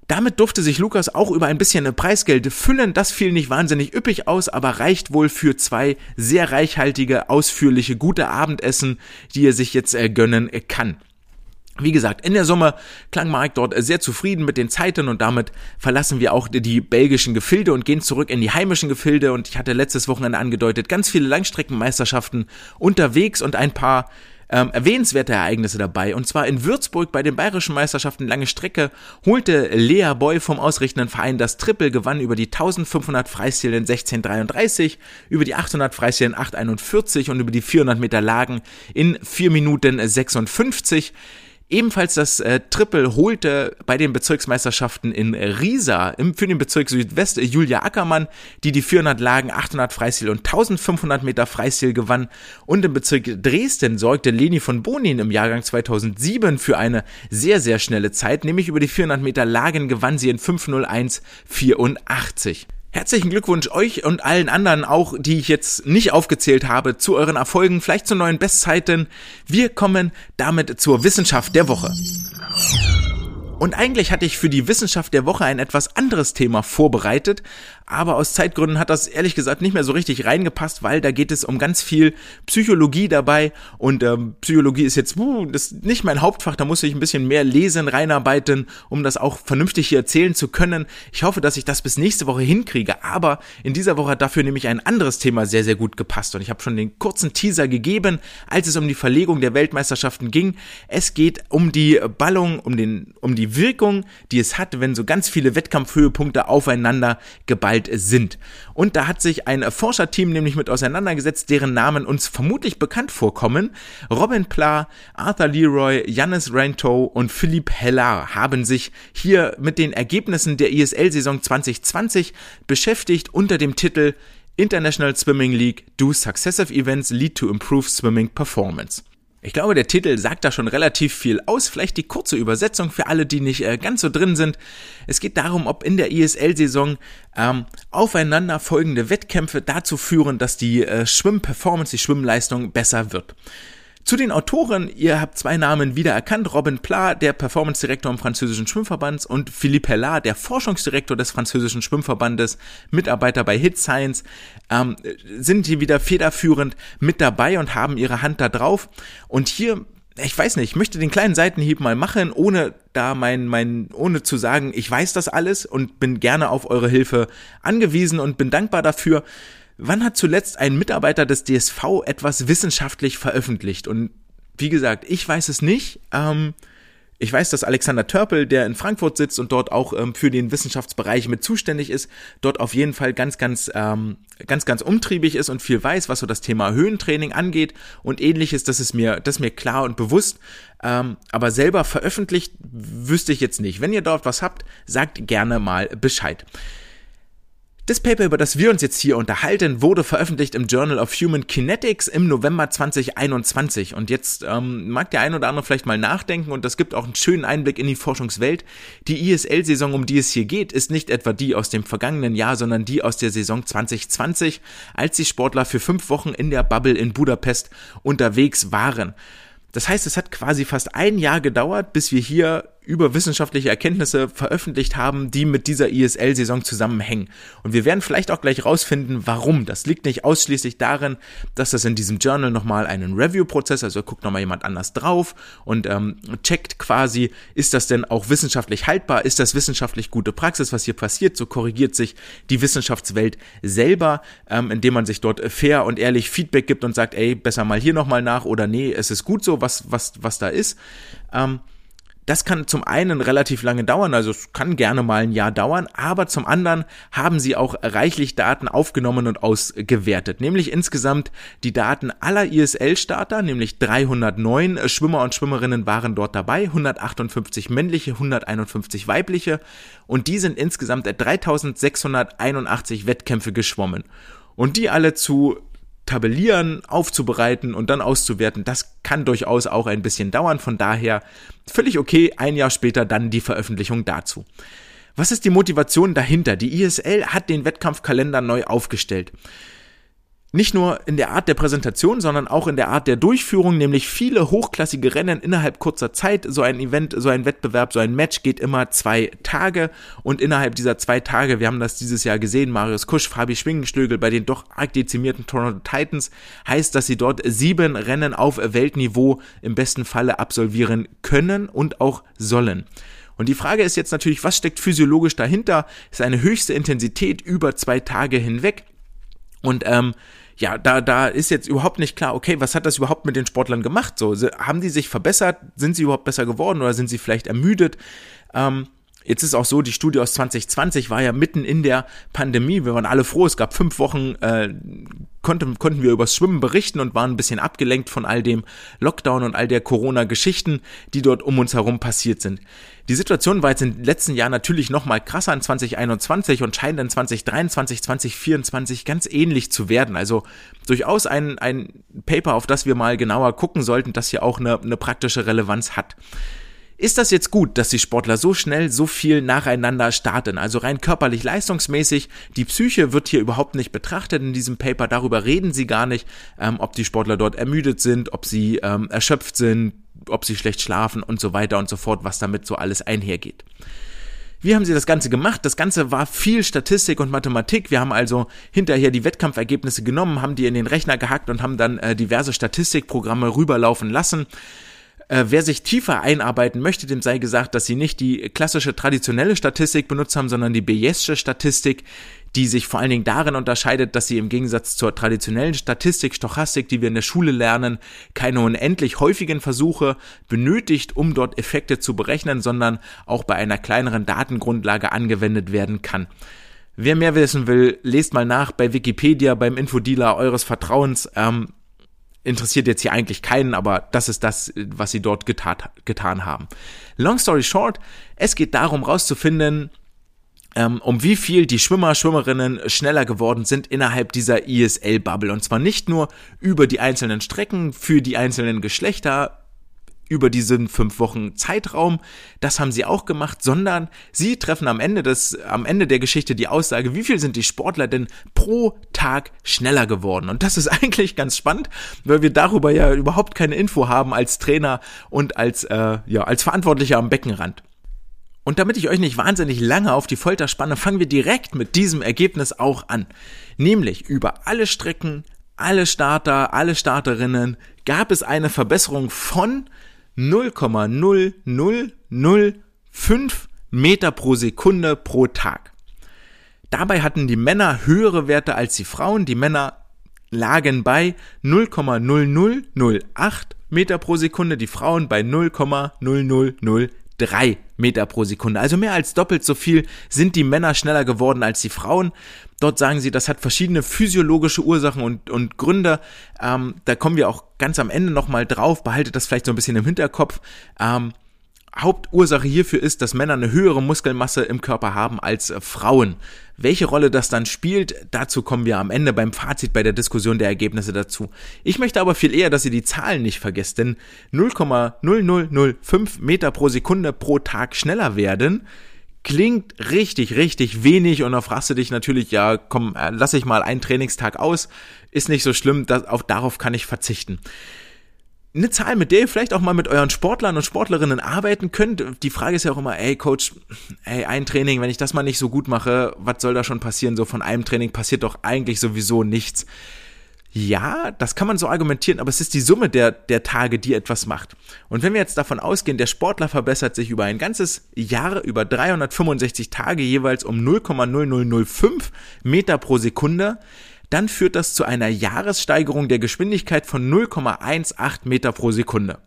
Damit durfte sich Lukas auch über ein bisschen Preisgeld füllen. Das fiel nicht wahnsinnig üppig aus, aber reicht wohl für zwei sehr reichhaltige, ausführliche, gute Abendessen, die er sich jetzt äh, gönnen kann. Wie gesagt, in der Summe klang Mark dort sehr zufrieden mit den Zeiten und damit verlassen wir auch die belgischen Gefilde und gehen zurück in die heimischen Gefilde und ich hatte letztes Wochenende angedeutet, ganz viele Langstreckenmeisterschaften unterwegs und ein paar ähm, erwähnenswerte Ereignisse dabei. Und zwar in Würzburg bei den bayerischen Meisterschaften lange Strecke holte Lea Boy vom ausrichtenden Verein das Triple, gewann über die 1500 Freistil in 1633, über die 800 Freistil in 841 und über die 400 Meter Lagen in 4 Minuten 56. Ebenfalls das äh, Triple holte bei den Bezirksmeisterschaften in Riesa im, für den Bezirk Südwest Julia Ackermann, die die 400 Lagen, 800 Freistil und 1500 Meter Freistil gewann. Und im Bezirk Dresden sorgte Leni von Bonin im Jahrgang 2007 für eine sehr, sehr schnelle Zeit, nämlich über die 400 Meter Lagen gewann sie in 501,84. Herzlichen Glückwunsch euch und allen anderen auch, die ich jetzt nicht aufgezählt habe, zu euren Erfolgen, vielleicht zu neuen Bestzeiten. Wir kommen damit zur Wissenschaft der Woche. Und eigentlich hatte ich für die Wissenschaft der Woche ein etwas anderes Thema vorbereitet, aber aus Zeitgründen hat das ehrlich gesagt nicht mehr so richtig reingepasst, weil da geht es um ganz viel Psychologie dabei und ähm, Psychologie ist jetzt uh, das ist nicht mein Hauptfach, da muss ich ein bisschen mehr lesen, reinarbeiten, um das auch vernünftig hier erzählen zu können. Ich hoffe, dass ich das bis nächste Woche hinkriege, aber in dieser Woche hat dafür nämlich ein anderes Thema sehr, sehr gut gepasst und ich habe schon den kurzen Teaser gegeben, als es um die Verlegung der Weltmeisterschaften ging. Es geht um die Ballung, um, den, um die Wirkung, die es hat, wenn so ganz viele Wettkampfhöhepunkte aufeinander geballt alt sind. Und da hat sich ein Forscherteam nämlich mit auseinandergesetzt, deren Namen uns vermutlich bekannt vorkommen. Robin Pla, Arthur Leroy, Janis Rento und Philippe Heller haben sich hier mit den Ergebnissen der ISL-Saison 2020 beschäftigt unter dem Titel International Swimming League Do Successive Events Lead to Improved Swimming Performance. Ich glaube, der Titel sagt da schon relativ viel aus. Vielleicht die kurze Übersetzung für alle, die nicht äh, ganz so drin sind. Es geht darum, ob in der ISL-Saison ähm, aufeinander folgende Wettkämpfe dazu führen, dass die äh, Schwimmperformance, die Schwimmleistung besser wird. Zu den Autoren, ihr habt zwei Namen wieder erkannt, Robin Pla, der Performance-Direktor im französischen Schwimmverbands und Philippe Hellard, der Forschungsdirektor des französischen Schwimmverbandes, Mitarbeiter bei Hit Science, ähm, sind hier wieder federführend mit dabei und haben ihre Hand da drauf. Und hier ich weiß nicht, ich möchte den kleinen Seitenhieb mal machen, ohne da mein, mein, ohne zu sagen, ich weiß das alles und bin gerne auf eure Hilfe angewiesen und bin dankbar dafür. Wann hat zuletzt ein Mitarbeiter des DSV etwas wissenschaftlich veröffentlicht? Und wie gesagt, ich weiß es nicht. Ähm, ich weiß, dass Alexander Törpel, der in Frankfurt sitzt und dort auch ähm, für den Wissenschaftsbereich mit zuständig ist, dort auf jeden Fall ganz, ganz, ähm, ganz, ganz umtriebig ist und viel weiß, was so das Thema Höhentraining angeht und ähnliches. Das ist mir, das ist mir klar und bewusst. Ähm, aber selber veröffentlicht wüsste ich jetzt nicht. Wenn ihr dort was habt, sagt gerne mal Bescheid. Das Paper, über das wir uns jetzt hier unterhalten, wurde veröffentlicht im Journal of Human Kinetics im November 2021. Und jetzt ähm, mag der ein oder andere vielleicht mal nachdenken und das gibt auch einen schönen Einblick in die Forschungswelt. Die ISL-Saison, um die es hier geht, ist nicht etwa die aus dem vergangenen Jahr, sondern die aus der Saison 2020, als die Sportler für fünf Wochen in der Bubble in Budapest unterwegs waren. Das heißt, es hat quasi fast ein Jahr gedauert, bis wir hier über wissenschaftliche Erkenntnisse veröffentlicht haben, die mit dieser ISL-Saison zusammenhängen. Und wir werden vielleicht auch gleich rausfinden, warum. Das liegt nicht ausschließlich darin, dass das in diesem Journal nochmal einen Review-Prozess, also guckt nochmal jemand anders drauf und ähm, checkt quasi, ist das denn auch wissenschaftlich haltbar, ist das wissenschaftlich gute Praxis, was hier passiert, so korrigiert sich die Wissenschaftswelt selber, ähm, indem man sich dort fair und ehrlich Feedback gibt und sagt, ey, besser mal hier nochmal nach oder nee, es ist gut so, was, was, was da ist. Ähm, das kann zum einen relativ lange dauern, also es kann gerne mal ein Jahr dauern, aber zum anderen haben sie auch reichlich Daten aufgenommen und ausgewertet, nämlich insgesamt die Daten aller ISL-Starter, nämlich 309 Schwimmer und Schwimmerinnen waren dort dabei, 158 männliche, 151 weibliche und die sind insgesamt 3681 Wettkämpfe geschwommen. Und die alle zu tabellieren, aufzubereiten und dann auszuwerten, das kann durchaus auch ein bisschen dauern. Von daher völlig okay, ein Jahr später dann die Veröffentlichung dazu. Was ist die Motivation dahinter? Die ISL hat den Wettkampfkalender neu aufgestellt. Nicht nur in der Art der Präsentation, sondern auch in der Art der Durchführung, nämlich viele hochklassige Rennen innerhalb kurzer Zeit. So ein Event, so ein Wettbewerb, so ein Match geht immer zwei Tage und innerhalb dieser zwei Tage, wir haben das dieses Jahr gesehen, Marius Kusch, Fabi Schwingenstögel bei den doch arg dezimierten Toronto Titans, heißt, dass sie dort sieben Rennen auf Weltniveau im besten Falle absolvieren können und auch sollen. Und die Frage ist jetzt natürlich, was steckt physiologisch dahinter? Ist eine höchste Intensität über zwei Tage hinweg. Und ähm, ja, da, da ist jetzt überhaupt nicht klar, okay, was hat das überhaupt mit den Sportlern gemacht? So, haben die sich verbessert? Sind sie überhaupt besser geworden oder sind sie vielleicht ermüdet? Ähm, Jetzt ist auch so, die Studie aus 2020 war ja mitten in der Pandemie. Wir waren alle froh. Es gab fünf Wochen, äh, konnten, konnten wir übers Schwimmen berichten und waren ein bisschen abgelenkt von all dem Lockdown und all der Corona-Geschichten, die dort um uns herum passiert sind. Die Situation war jetzt den letzten Jahren natürlich noch mal krasser in 2021 und scheint in 2023, 2024 ganz ähnlich zu werden. Also durchaus ein, ein Paper, auf das wir mal genauer gucken sollten, das hier auch eine, eine praktische Relevanz hat. Ist das jetzt gut, dass die Sportler so schnell so viel nacheinander starten? Also rein körperlich leistungsmäßig, die Psyche wird hier überhaupt nicht betrachtet in diesem Paper, darüber reden sie gar nicht, ähm, ob die Sportler dort ermüdet sind, ob sie ähm, erschöpft sind, ob sie schlecht schlafen und so weiter und so fort, was damit so alles einhergeht. Wie haben sie das Ganze gemacht? Das Ganze war viel Statistik und Mathematik. Wir haben also hinterher die Wettkampfergebnisse genommen, haben die in den Rechner gehackt und haben dann äh, diverse Statistikprogramme rüberlaufen lassen. Äh, wer sich tiefer einarbeiten möchte, dem sei gesagt, dass sie nicht die klassische traditionelle Statistik benutzt haben, sondern die Bayesche Statistik, die sich vor allen Dingen darin unterscheidet, dass sie im Gegensatz zur traditionellen Statistik, Stochastik, die wir in der Schule lernen, keine unendlich häufigen Versuche benötigt, um dort Effekte zu berechnen, sondern auch bei einer kleineren Datengrundlage angewendet werden kann. Wer mehr wissen will, lest mal nach bei Wikipedia, beim Infodealer eures Vertrauens. Ähm, interessiert jetzt hier eigentlich keinen, aber das ist das, was sie dort getat, getan haben. Long story short, es geht darum rauszufinden, ähm, um wie viel die Schwimmer, Schwimmerinnen schneller geworden sind innerhalb dieser ISL-Bubble. Und zwar nicht nur über die einzelnen Strecken für die einzelnen Geschlechter, über diesen fünf Wochen Zeitraum. Das haben sie auch gemacht, sondern sie treffen am Ende des, am Ende der Geschichte die Aussage, wie viel sind die Sportler denn pro Tag schneller geworden? Und das ist eigentlich ganz spannend, weil wir darüber ja überhaupt keine Info haben als Trainer und als, äh, ja, als Verantwortlicher am Beckenrand. Und damit ich euch nicht wahnsinnig lange auf die Folter spanne, fangen wir direkt mit diesem Ergebnis auch an. Nämlich über alle Strecken, alle Starter, alle Starterinnen gab es eine Verbesserung von 0,0005 Meter pro Sekunde pro Tag. Dabei hatten die Männer höhere Werte als die Frauen. Die Männer lagen bei 0,0008 Meter pro Sekunde, die Frauen bei 0,0003 Meter pro Sekunde. Also mehr als doppelt so viel sind die Männer schneller geworden als die Frauen. Dort sagen sie, das hat verschiedene physiologische Ursachen und, und Gründe. Ähm, da kommen wir auch ganz am Ende nochmal drauf. Behaltet das vielleicht so ein bisschen im Hinterkopf. Ähm, Hauptursache hierfür ist, dass Männer eine höhere Muskelmasse im Körper haben als äh, Frauen. Welche Rolle das dann spielt, dazu kommen wir am Ende beim Fazit bei der Diskussion der Ergebnisse dazu. Ich möchte aber viel eher, dass ihr die Zahlen nicht vergesst, denn 0,0005 Meter pro Sekunde pro Tag schneller werden klingt richtig, richtig wenig und da fragst du dich natürlich, ja, komm, äh, lass ich mal einen Trainingstag aus, ist nicht so schlimm, das, auf, darauf kann ich verzichten. Eine Zahl, mit der ihr vielleicht auch mal mit euren Sportlern und Sportlerinnen arbeiten könnt. Die Frage ist ja auch immer, ey Coach, ey, ein Training, wenn ich das mal nicht so gut mache, was soll da schon passieren? So von einem Training passiert doch eigentlich sowieso nichts. Ja, das kann man so argumentieren, aber es ist die Summe der, der Tage, die etwas macht. Und wenn wir jetzt davon ausgehen, der Sportler verbessert sich über ein ganzes Jahr, über 365 Tage jeweils um 0,0005 Meter pro Sekunde, dann führt das zu einer Jahressteigerung der Geschwindigkeit von 0,18 Meter pro Sekunde.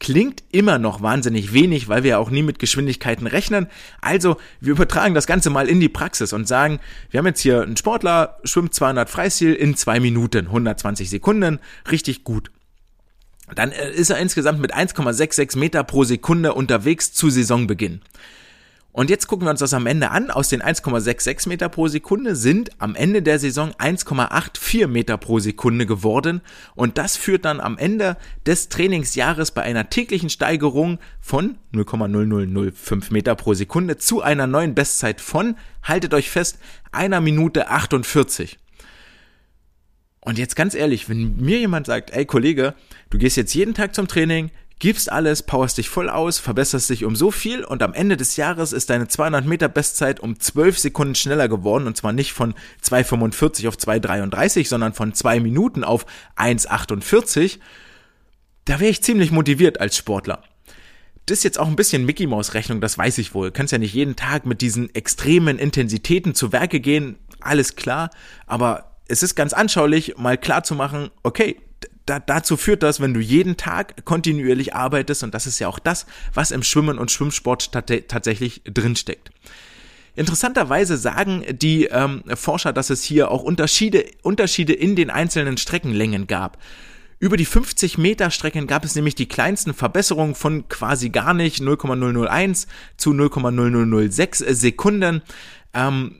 Klingt immer noch wahnsinnig wenig, weil wir ja auch nie mit Geschwindigkeiten rechnen. Also, wir übertragen das Ganze mal in die Praxis und sagen, wir haben jetzt hier einen Sportler, schwimmt 200 Freistil in zwei Minuten, 120 Sekunden, richtig gut. Dann äh, ist er insgesamt mit 1,66 Meter pro Sekunde unterwegs zu Saisonbeginn. Und jetzt gucken wir uns das am Ende an. Aus den 1,66 Meter pro Sekunde sind am Ende der Saison 1,84 Meter pro Sekunde geworden. Und das führt dann am Ende des Trainingsjahres bei einer täglichen Steigerung von 0,0005 Meter pro Sekunde zu einer neuen Bestzeit von, haltet euch fest, einer Minute 48. Und jetzt ganz ehrlich, wenn mir jemand sagt, ey Kollege, du gehst jetzt jeden Tag zum Training, gibst alles, powerst dich voll aus, verbesserst dich um so viel und am Ende des Jahres ist deine 200 Meter Bestzeit um 12 Sekunden schneller geworden und zwar nicht von 2,45 auf 2,33, sondern von 2 Minuten auf 1,48. Da wäre ich ziemlich motiviert als Sportler. Das ist jetzt auch ein bisschen Mickey Maus Rechnung, das weiß ich wohl. Kannst ja nicht jeden Tag mit diesen extremen Intensitäten zu Werke gehen, alles klar, aber es ist ganz anschaulich, mal klar zu machen, okay, da, dazu führt das, wenn du jeden Tag kontinuierlich arbeitest, und das ist ja auch das, was im Schwimmen und Schwimmsport tatsächlich drinsteckt. Interessanterweise sagen die ähm, Forscher, dass es hier auch Unterschiede, Unterschiede in den einzelnen Streckenlängen gab. Über die 50 Meter Strecken gab es nämlich die kleinsten Verbesserungen von quasi gar nicht 0,001 zu 0,0006 Sekunden. Ähm,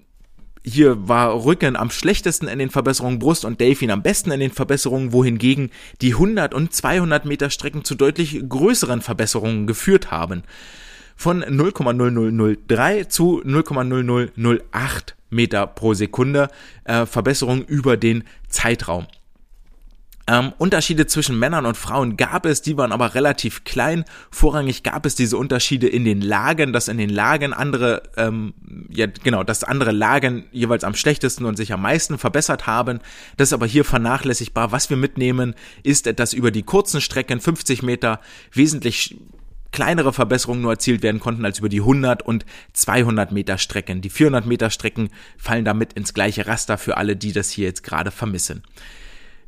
hier war Rücken am schlechtesten in den Verbesserungen, Brust und Delfin am besten in den Verbesserungen, wohingegen die 100 und 200 Meter Strecken zu deutlich größeren Verbesserungen geführt haben. Von 0,0003 zu 0,0008 Meter pro Sekunde äh, Verbesserung über den Zeitraum. Ähm, Unterschiede zwischen Männern und Frauen gab es, die waren aber relativ klein. Vorrangig gab es diese Unterschiede in den Lagen, dass in den Lagen andere, ähm, ja genau, dass andere Lagen jeweils am schlechtesten und sich am meisten verbessert haben. Das ist aber hier vernachlässigbar. Was wir mitnehmen, ist, dass über die kurzen Strecken 50 Meter wesentlich kleinere Verbesserungen nur erzielt werden konnten als über die 100 und 200 Meter Strecken. Die 400 Meter Strecken fallen damit ins gleiche Raster für alle, die das hier jetzt gerade vermissen.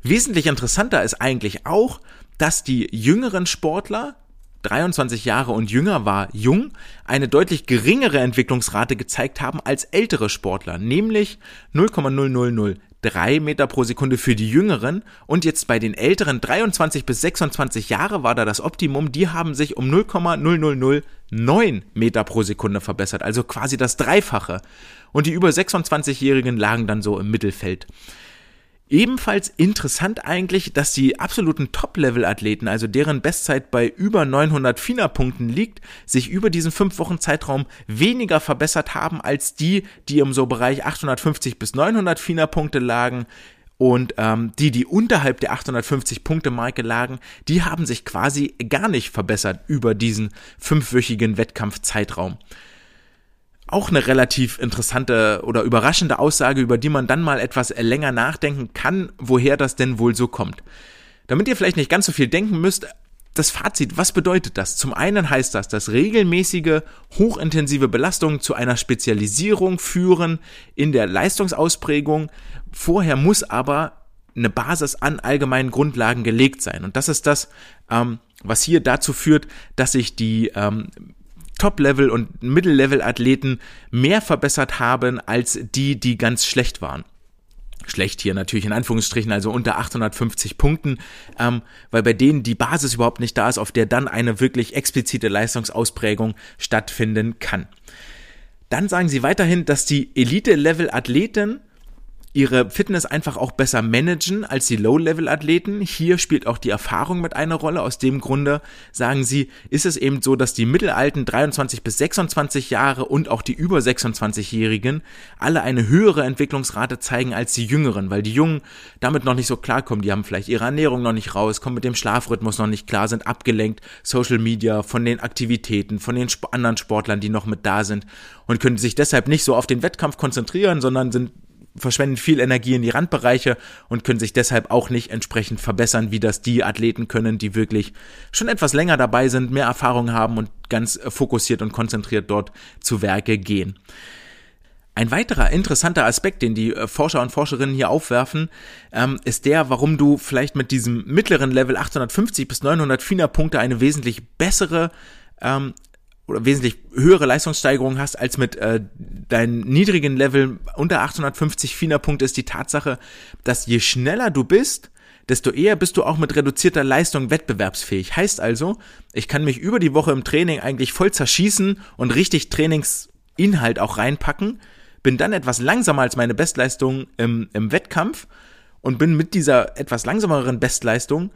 Wesentlich interessanter ist eigentlich auch, dass die jüngeren Sportler 23 Jahre und jünger war jung, eine deutlich geringere Entwicklungsrate gezeigt haben als ältere Sportler, nämlich 0,0003 Meter pro Sekunde für die Jüngeren und jetzt bei den älteren 23 bis 26 Jahre war da das Optimum, die haben sich um 0,0009 Meter pro Sekunde verbessert, also quasi das Dreifache. Und die über 26-Jährigen lagen dann so im Mittelfeld. Ebenfalls interessant eigentlich, dass die absoluten Top-Level-Athleten, also deren Bestzeit bei über 900 FINA-Punkten liegt, sich über diesen 5 Wochen Zeitraum weniger verbessert haben als die, die im so Bereich 850 bis 900 FINA-Punkte lagen. Und ähm, die, die unterhalb der 850-Punkte-Marke lagen, die haben sich quasi gar nicht verbessert über diesen fünfwöchigen Wettkampfzeitraum auch eine relativ interessante oder überraschende Aussage, über die man dann mal etwas länger nachdenken kann, woher das denn wohl so kommt. Damit ihr vielleicht nicht ganz so viel denken müsst, das Fazit, was bedeutet das? Zum einen heißt das, dass regelmäßige, hochintensive Belastungen zu einer Spezialisierung führen in der Leistungsausprägung. Vorher muss aber eine Basis an allgemeinen Grundlagen gelegt sein. Und das ist das, ähm, was hier dazu führt, dass sich die ähm, Top-Level- und Middle-Level-Athleten mehr verbessert haben als die, die ganz schlecht waren. Schlecht hier natürlich in Anführungsstrichen, also unter 850 Punkten, ähm, weil bei denen die Basis überhaupt nicht da ist, auf der dann eine wirklich explizite Leistungsausprägung stattfinden kann. Dann sagen sie weiterhin, dass die Elite-Level-Athleten ihre Fitness einfach auch besser managen als die Low-Level-Athleten. Hier spielt auch die Erfahrung mit einer Rolle. Aus dem Grunde sagen sie, ist es eben so, dass die mittelalten 23 bis 26 Jahre und auch die über 26-Jährigen alle eine höhere Entwicklungsrate zeigen als die Jüngeren, weil die Jungen damit noch nicht so klarkommen. Die haben vielleicht ihre Ernährung noch nicht raus, kommen mit dem Schlafrhythmus noch nicht klar, sind abgelenkt, Social Media, von den Aktivitäten, von den anderen Sportlern, die noch mit da sind und können sich deshalb nicht so auf den Wettkampf konzentrieren, sondern sind verschwenden viel Energie in die Randbereiche und können sich deshalb auch nicht entsprechend verbessern, wie das die Athleten können, die wirklich schon etwas länger dabei sind, mehr Erfahrung haben und ganz fokussiert und konzentriert dort zu Werke gehen. Ein weiterer interessanter Aspekt, den die äh, Forscher und Forscherinnen hier aufwerfen, ähm, ist der, warum du vielleicht mit diesem mittleren Level 850 bis 900 FINA-Punkte eine wesentlich bessere ähm, oder wesentlich höhere Leistungssteigerung hast als mit äh, deinem niedrigen Level unter 850 FINA-Punkte ist die Tatsache, dass je schneller du bist, desto eher bist du auch mit reduzierter Leistung wettbewerbsfähig. Heißt also, ich kann mich über die Woche im Training eigentlich voll zerschießen und richtig Trainings Inhalt auch reinpacken, bin dann etwas langsamer als meine Bestleistung im, im Wettkampf und bin mit dieser etwas langsameren Bestleistung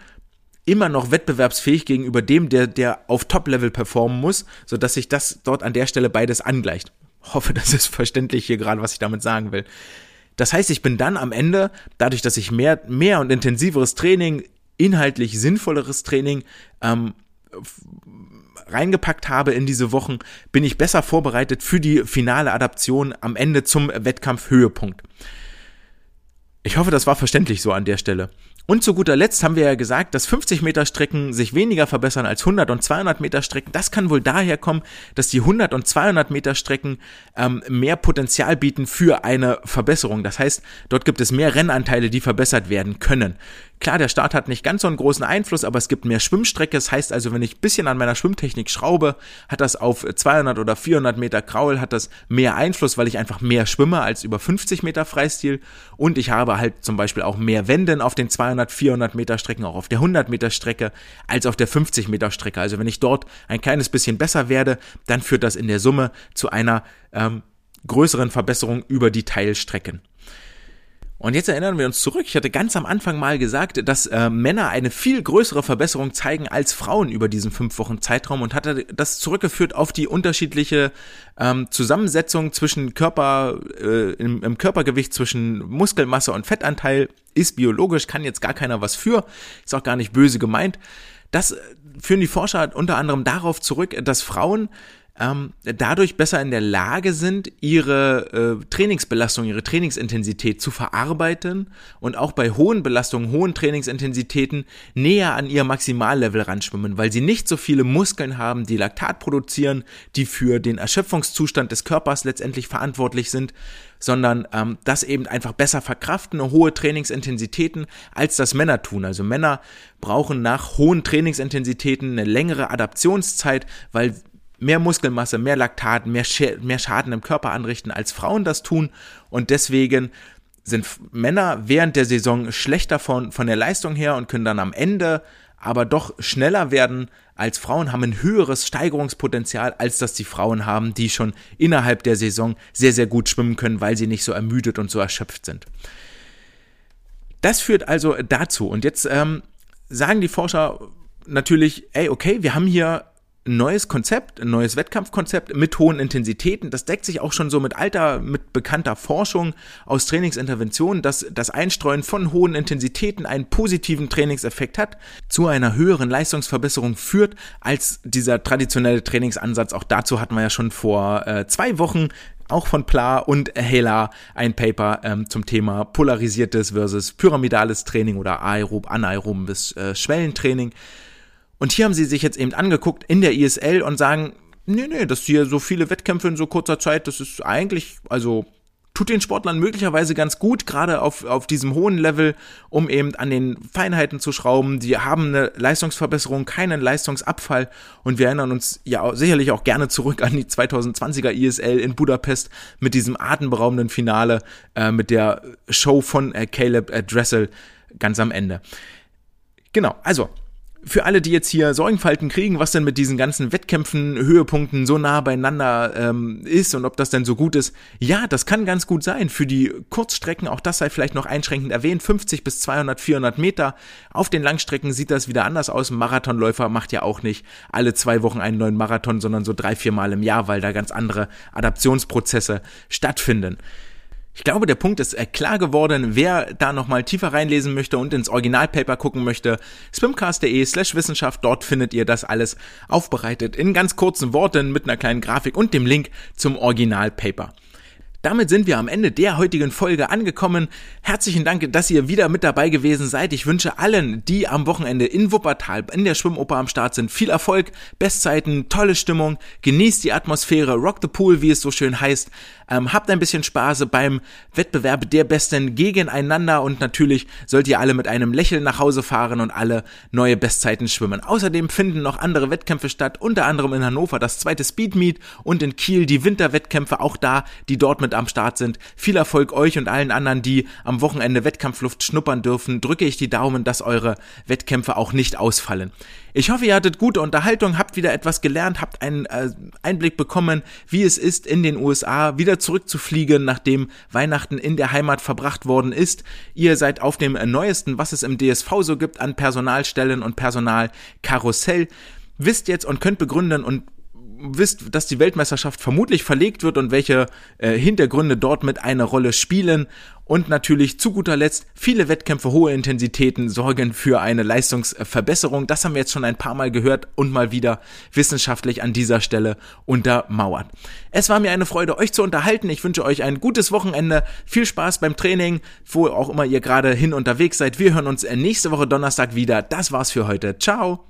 immer noch wettbewerbsfähig gegenüber dem, der, der auf Top-Level performen muss, sodass sich das dort an der Stelle beides angleicht. Hoffe, das ist verständlich hier gerade, was ich damit sagen will. Das heißt, ich bin dann am Ende, dadurch, dass ich mehr, mehr und intensiveres Training, inhaltlich sinnvolleres Training ähm, reingepackt habe in diese Wochen, bin ich besser vorbereitet für die finale Adaption am Ende zum Wettkampfhöhepunkt. Ich hoffe, das war verständlich so an der Stelle. Und zu guter Letzt haben wir ja gesagt, dass 50 Meter Strecken sich weniger verbessern als 100 und 200 Meter Strecken. Das kann wohl daher kommen, dass die 100 und 200 Meter Strecken ähm, mehr Potenzial bieten für eine Verbesserung. Das heißt, dort gibt es mehr Rennanteile, die verbessert werden können. Klar, der Start hat nicht ganz so einen großen Einfluss, aber es gibt mehr Schwimmstrecke. Das heißt also, wenn ich ein bisschen an meiner Schwimmtechnik schraube, hat das auf 200 oder 400 Meter Kraul, hat das mehr Einfluss, weil ich einfach mehr schwimme als über 50 Meter Freistil. Und ich habe halt zum Beispiel auch mehr Wenden auf den 200, 400 Meter Strecken, auch auf der 100 Meter Strecke, als auf der 50 Meter Strecke. Also wenn ich dort ein kleines bisschen besser werde, dann führt das in der Summe zu einer ähm, größeren Verbesserung über die Teilstrecken. Und jetzt erinnern wir uns zurück. Ich hatte ganz am Anfang mal gesagt, dass äh, Männer eine viel größere Verbesserung zeigen als Frauen über diesen fünf Wochen Zeitraum und hatte das zurückgeführt auf die unterschiedliche ähm, Zusammensetzung zwischen Körper, äh, im, im Körpergewicht zwischen Muskelmasse und Fettanteil. Ist biologisch, kann jetzt gar keiner was für, ist auch gar nicht böse gemeint. Das äh, führen die Forscher unter anderem darauf zurück, dass Frauen ähm, dadurch besser in der Lage sind, ihre äh, Trainingsbelastung, ihre Trainingsintensität zu verarbeiten und auch bei hohen Belastungen, hohen Trainingsintensitäten näher an ihr Maximallevel ranschwimmen, weil sie nicht so viele Muskeln haben, die Laktat produzieren, die für den Erschöpfungszustand des Körpers letztendlich verantwortlich sind, sondern ähm, das eben einfach besser verkraften, hohe Trainingsintensitäten, als das Männer tun. Also Männer brauchen nach hohen Trainingsintensitäten eine längere Adaptionszeit, weil mehr Muskelmasse, mehr Laktat, mehr, Sch mehr Schaden im Körper anrichten, als Frauen das tun. Und deswegen sind Männer während der Saison schlechter von, von der Leistung her und können dann am Ende aber doch schneller werden als Frauen, haben ein höheres Steigerungspotenzial, als das die Frauen haben, die schon innerhalb der Saison sehr, sehr gut schwimmen können, weil sie nicht so ermüdet und so erschöpft sind. Das führt also dazu. Und jetzt ähm, sagen die Forscher natürlich, ey, okay, wir haben hier neues Konzept, ein neues Wettkampfkonzept mit hohen Intensitäten. Das deckt sich auch schon so mit alter, mit bekannter Forschung aus Trainingsinterventionen, dass das Einstreuen von hohen Intensitäten einen positiven Trainingseffekt hat, zu einer höheren Leistungsverbesserung führt als dieser traditionelle Trainingsansatz. Auch dazu hatten wir ja schon vor äh, zwei Wochen auch von Pla und Hela ein Paper ähm, zum Thema polarisiertes versus pyramidales Training oder aerob, anaerobes äh, Schwellentraining. Und hier haben sie sich jetzt eben angeguckt in der ISL und sagen, nee, nee, dass hier so viele Wettkämpfe in so kurzer Zeit, das ist eigentlich, also tut den Sportlern möglicherweise ganz gut, gerade auf, auf diesem hohen Level, um eben an den Feinheiten zu schrauben. Die haben eine Leistungsverbesserung, keinen Leistungsabfall und wir erinnern uns ja sicherlich auch gerne zurück an die 2020er ISL in Budapest mit diesem atemberaubenden Finale, äh, mit der Show von äh, Caleb äh, Dressel ganz am Ende. Genau, also für alle, die jetzt hier Sorgenfalten kriegen, was denn mit diesen ganzen Wettkämpfen, Höhepunkten so nah beieinander ähm, ist und ob das denn so gut ist, ja, das kann ganz gut sein. Für die Kurzstrecken, auch das sei vielleicht noch einschränkend erwähnt, 50 bis 200, 400 Meter. Auf den Langstrecken sieht das wieder anders aus. Ein Marathonläufer macht ja auch nicht alle zwei Wochen einen neuen Marathon, sondern so drei, vier Mal im Jahr, weil da ganz andere Adaptionsprozesse stattfinden. Ich glaube, der Punkt ist äh, klar geworden. Wer da nochmal tiefer reinlesen möchte und ins Originalpaper gucken möchte, swimcast.de slash Wissenschaft, dort findet ihr das alles aufbereitet in ganz kurzen Worten mit einer kleinen Grafik und dem Link zum Originalpaper. Damit sind wir am Ende der heutigen Folge angekommen. Herzlichen Dank, dass ihr wieder mit dabei gewesen seid. Ich wünsche allen, die am Wochenende in Wuppertal in der Schwimmoper am Start sind, viel Erfolg, Bestzeiten, tolle Stimmung, genießt die Atmosphäre, rock the pool, wie es so schön heißt. Ähm, habt ein bisschen Spaß beim Wettbewerb der Besten gegeneinander und natürlich sollt ihr alle mit einem Lächeln nach Hause fahren und alle neue Bestzeiten schwimmen. Außerdem finden noch andere Wettkämpfe statt, unter anderem in Hannover das zweite Speed und in Kiel die Winterwettkämpfe, auch da, die dort mit am Start sind. Viel Erfolg euch und allen anderen, die am Wochenende Wettkampfluft schnuppern dürfen. Drücke ich die Daumen, dass eure Wettkämpfe auch nicht ausfallen. Ich hoffe, ihr hattet gute Unterhaltung, habt wieder etwas gelernt, habt einen äh, Einblick bekommen, wie es ist, in den USA wieder zurückzufliegen, nachdem Weihnachten in der Heimat verbracht worden ist. Ihr seid auf dem neuesten, was es im DSV so gibt an Personalstellen und Personalkarussell. Wisst jetzt und könnt begründen und wisst, dass die Weltmeisterschaft vermutlich verlegt wird und welche äh, Hintergründe dort mit einer Rolle spielen. Und natürlich zu guter Letzt, viele Wettkämpfe, hohe Intensitäten sorgen für eine Leistungsverbesserung. Das haben wir jetzt schon ein paar Mal gehört und mal wieder wissenschaftlich an dieser Stelle untermauert. Es war mir eine Freude, euch zu unterhalten. Ich wünsche euch ein gutes Wochenende. Viel Spaß beim Training, wo auch immer ihr gerade hin unterwegs seid. Wir hören uns nächste Woche Donnerstag wieder. Das war's für heute. Ciao.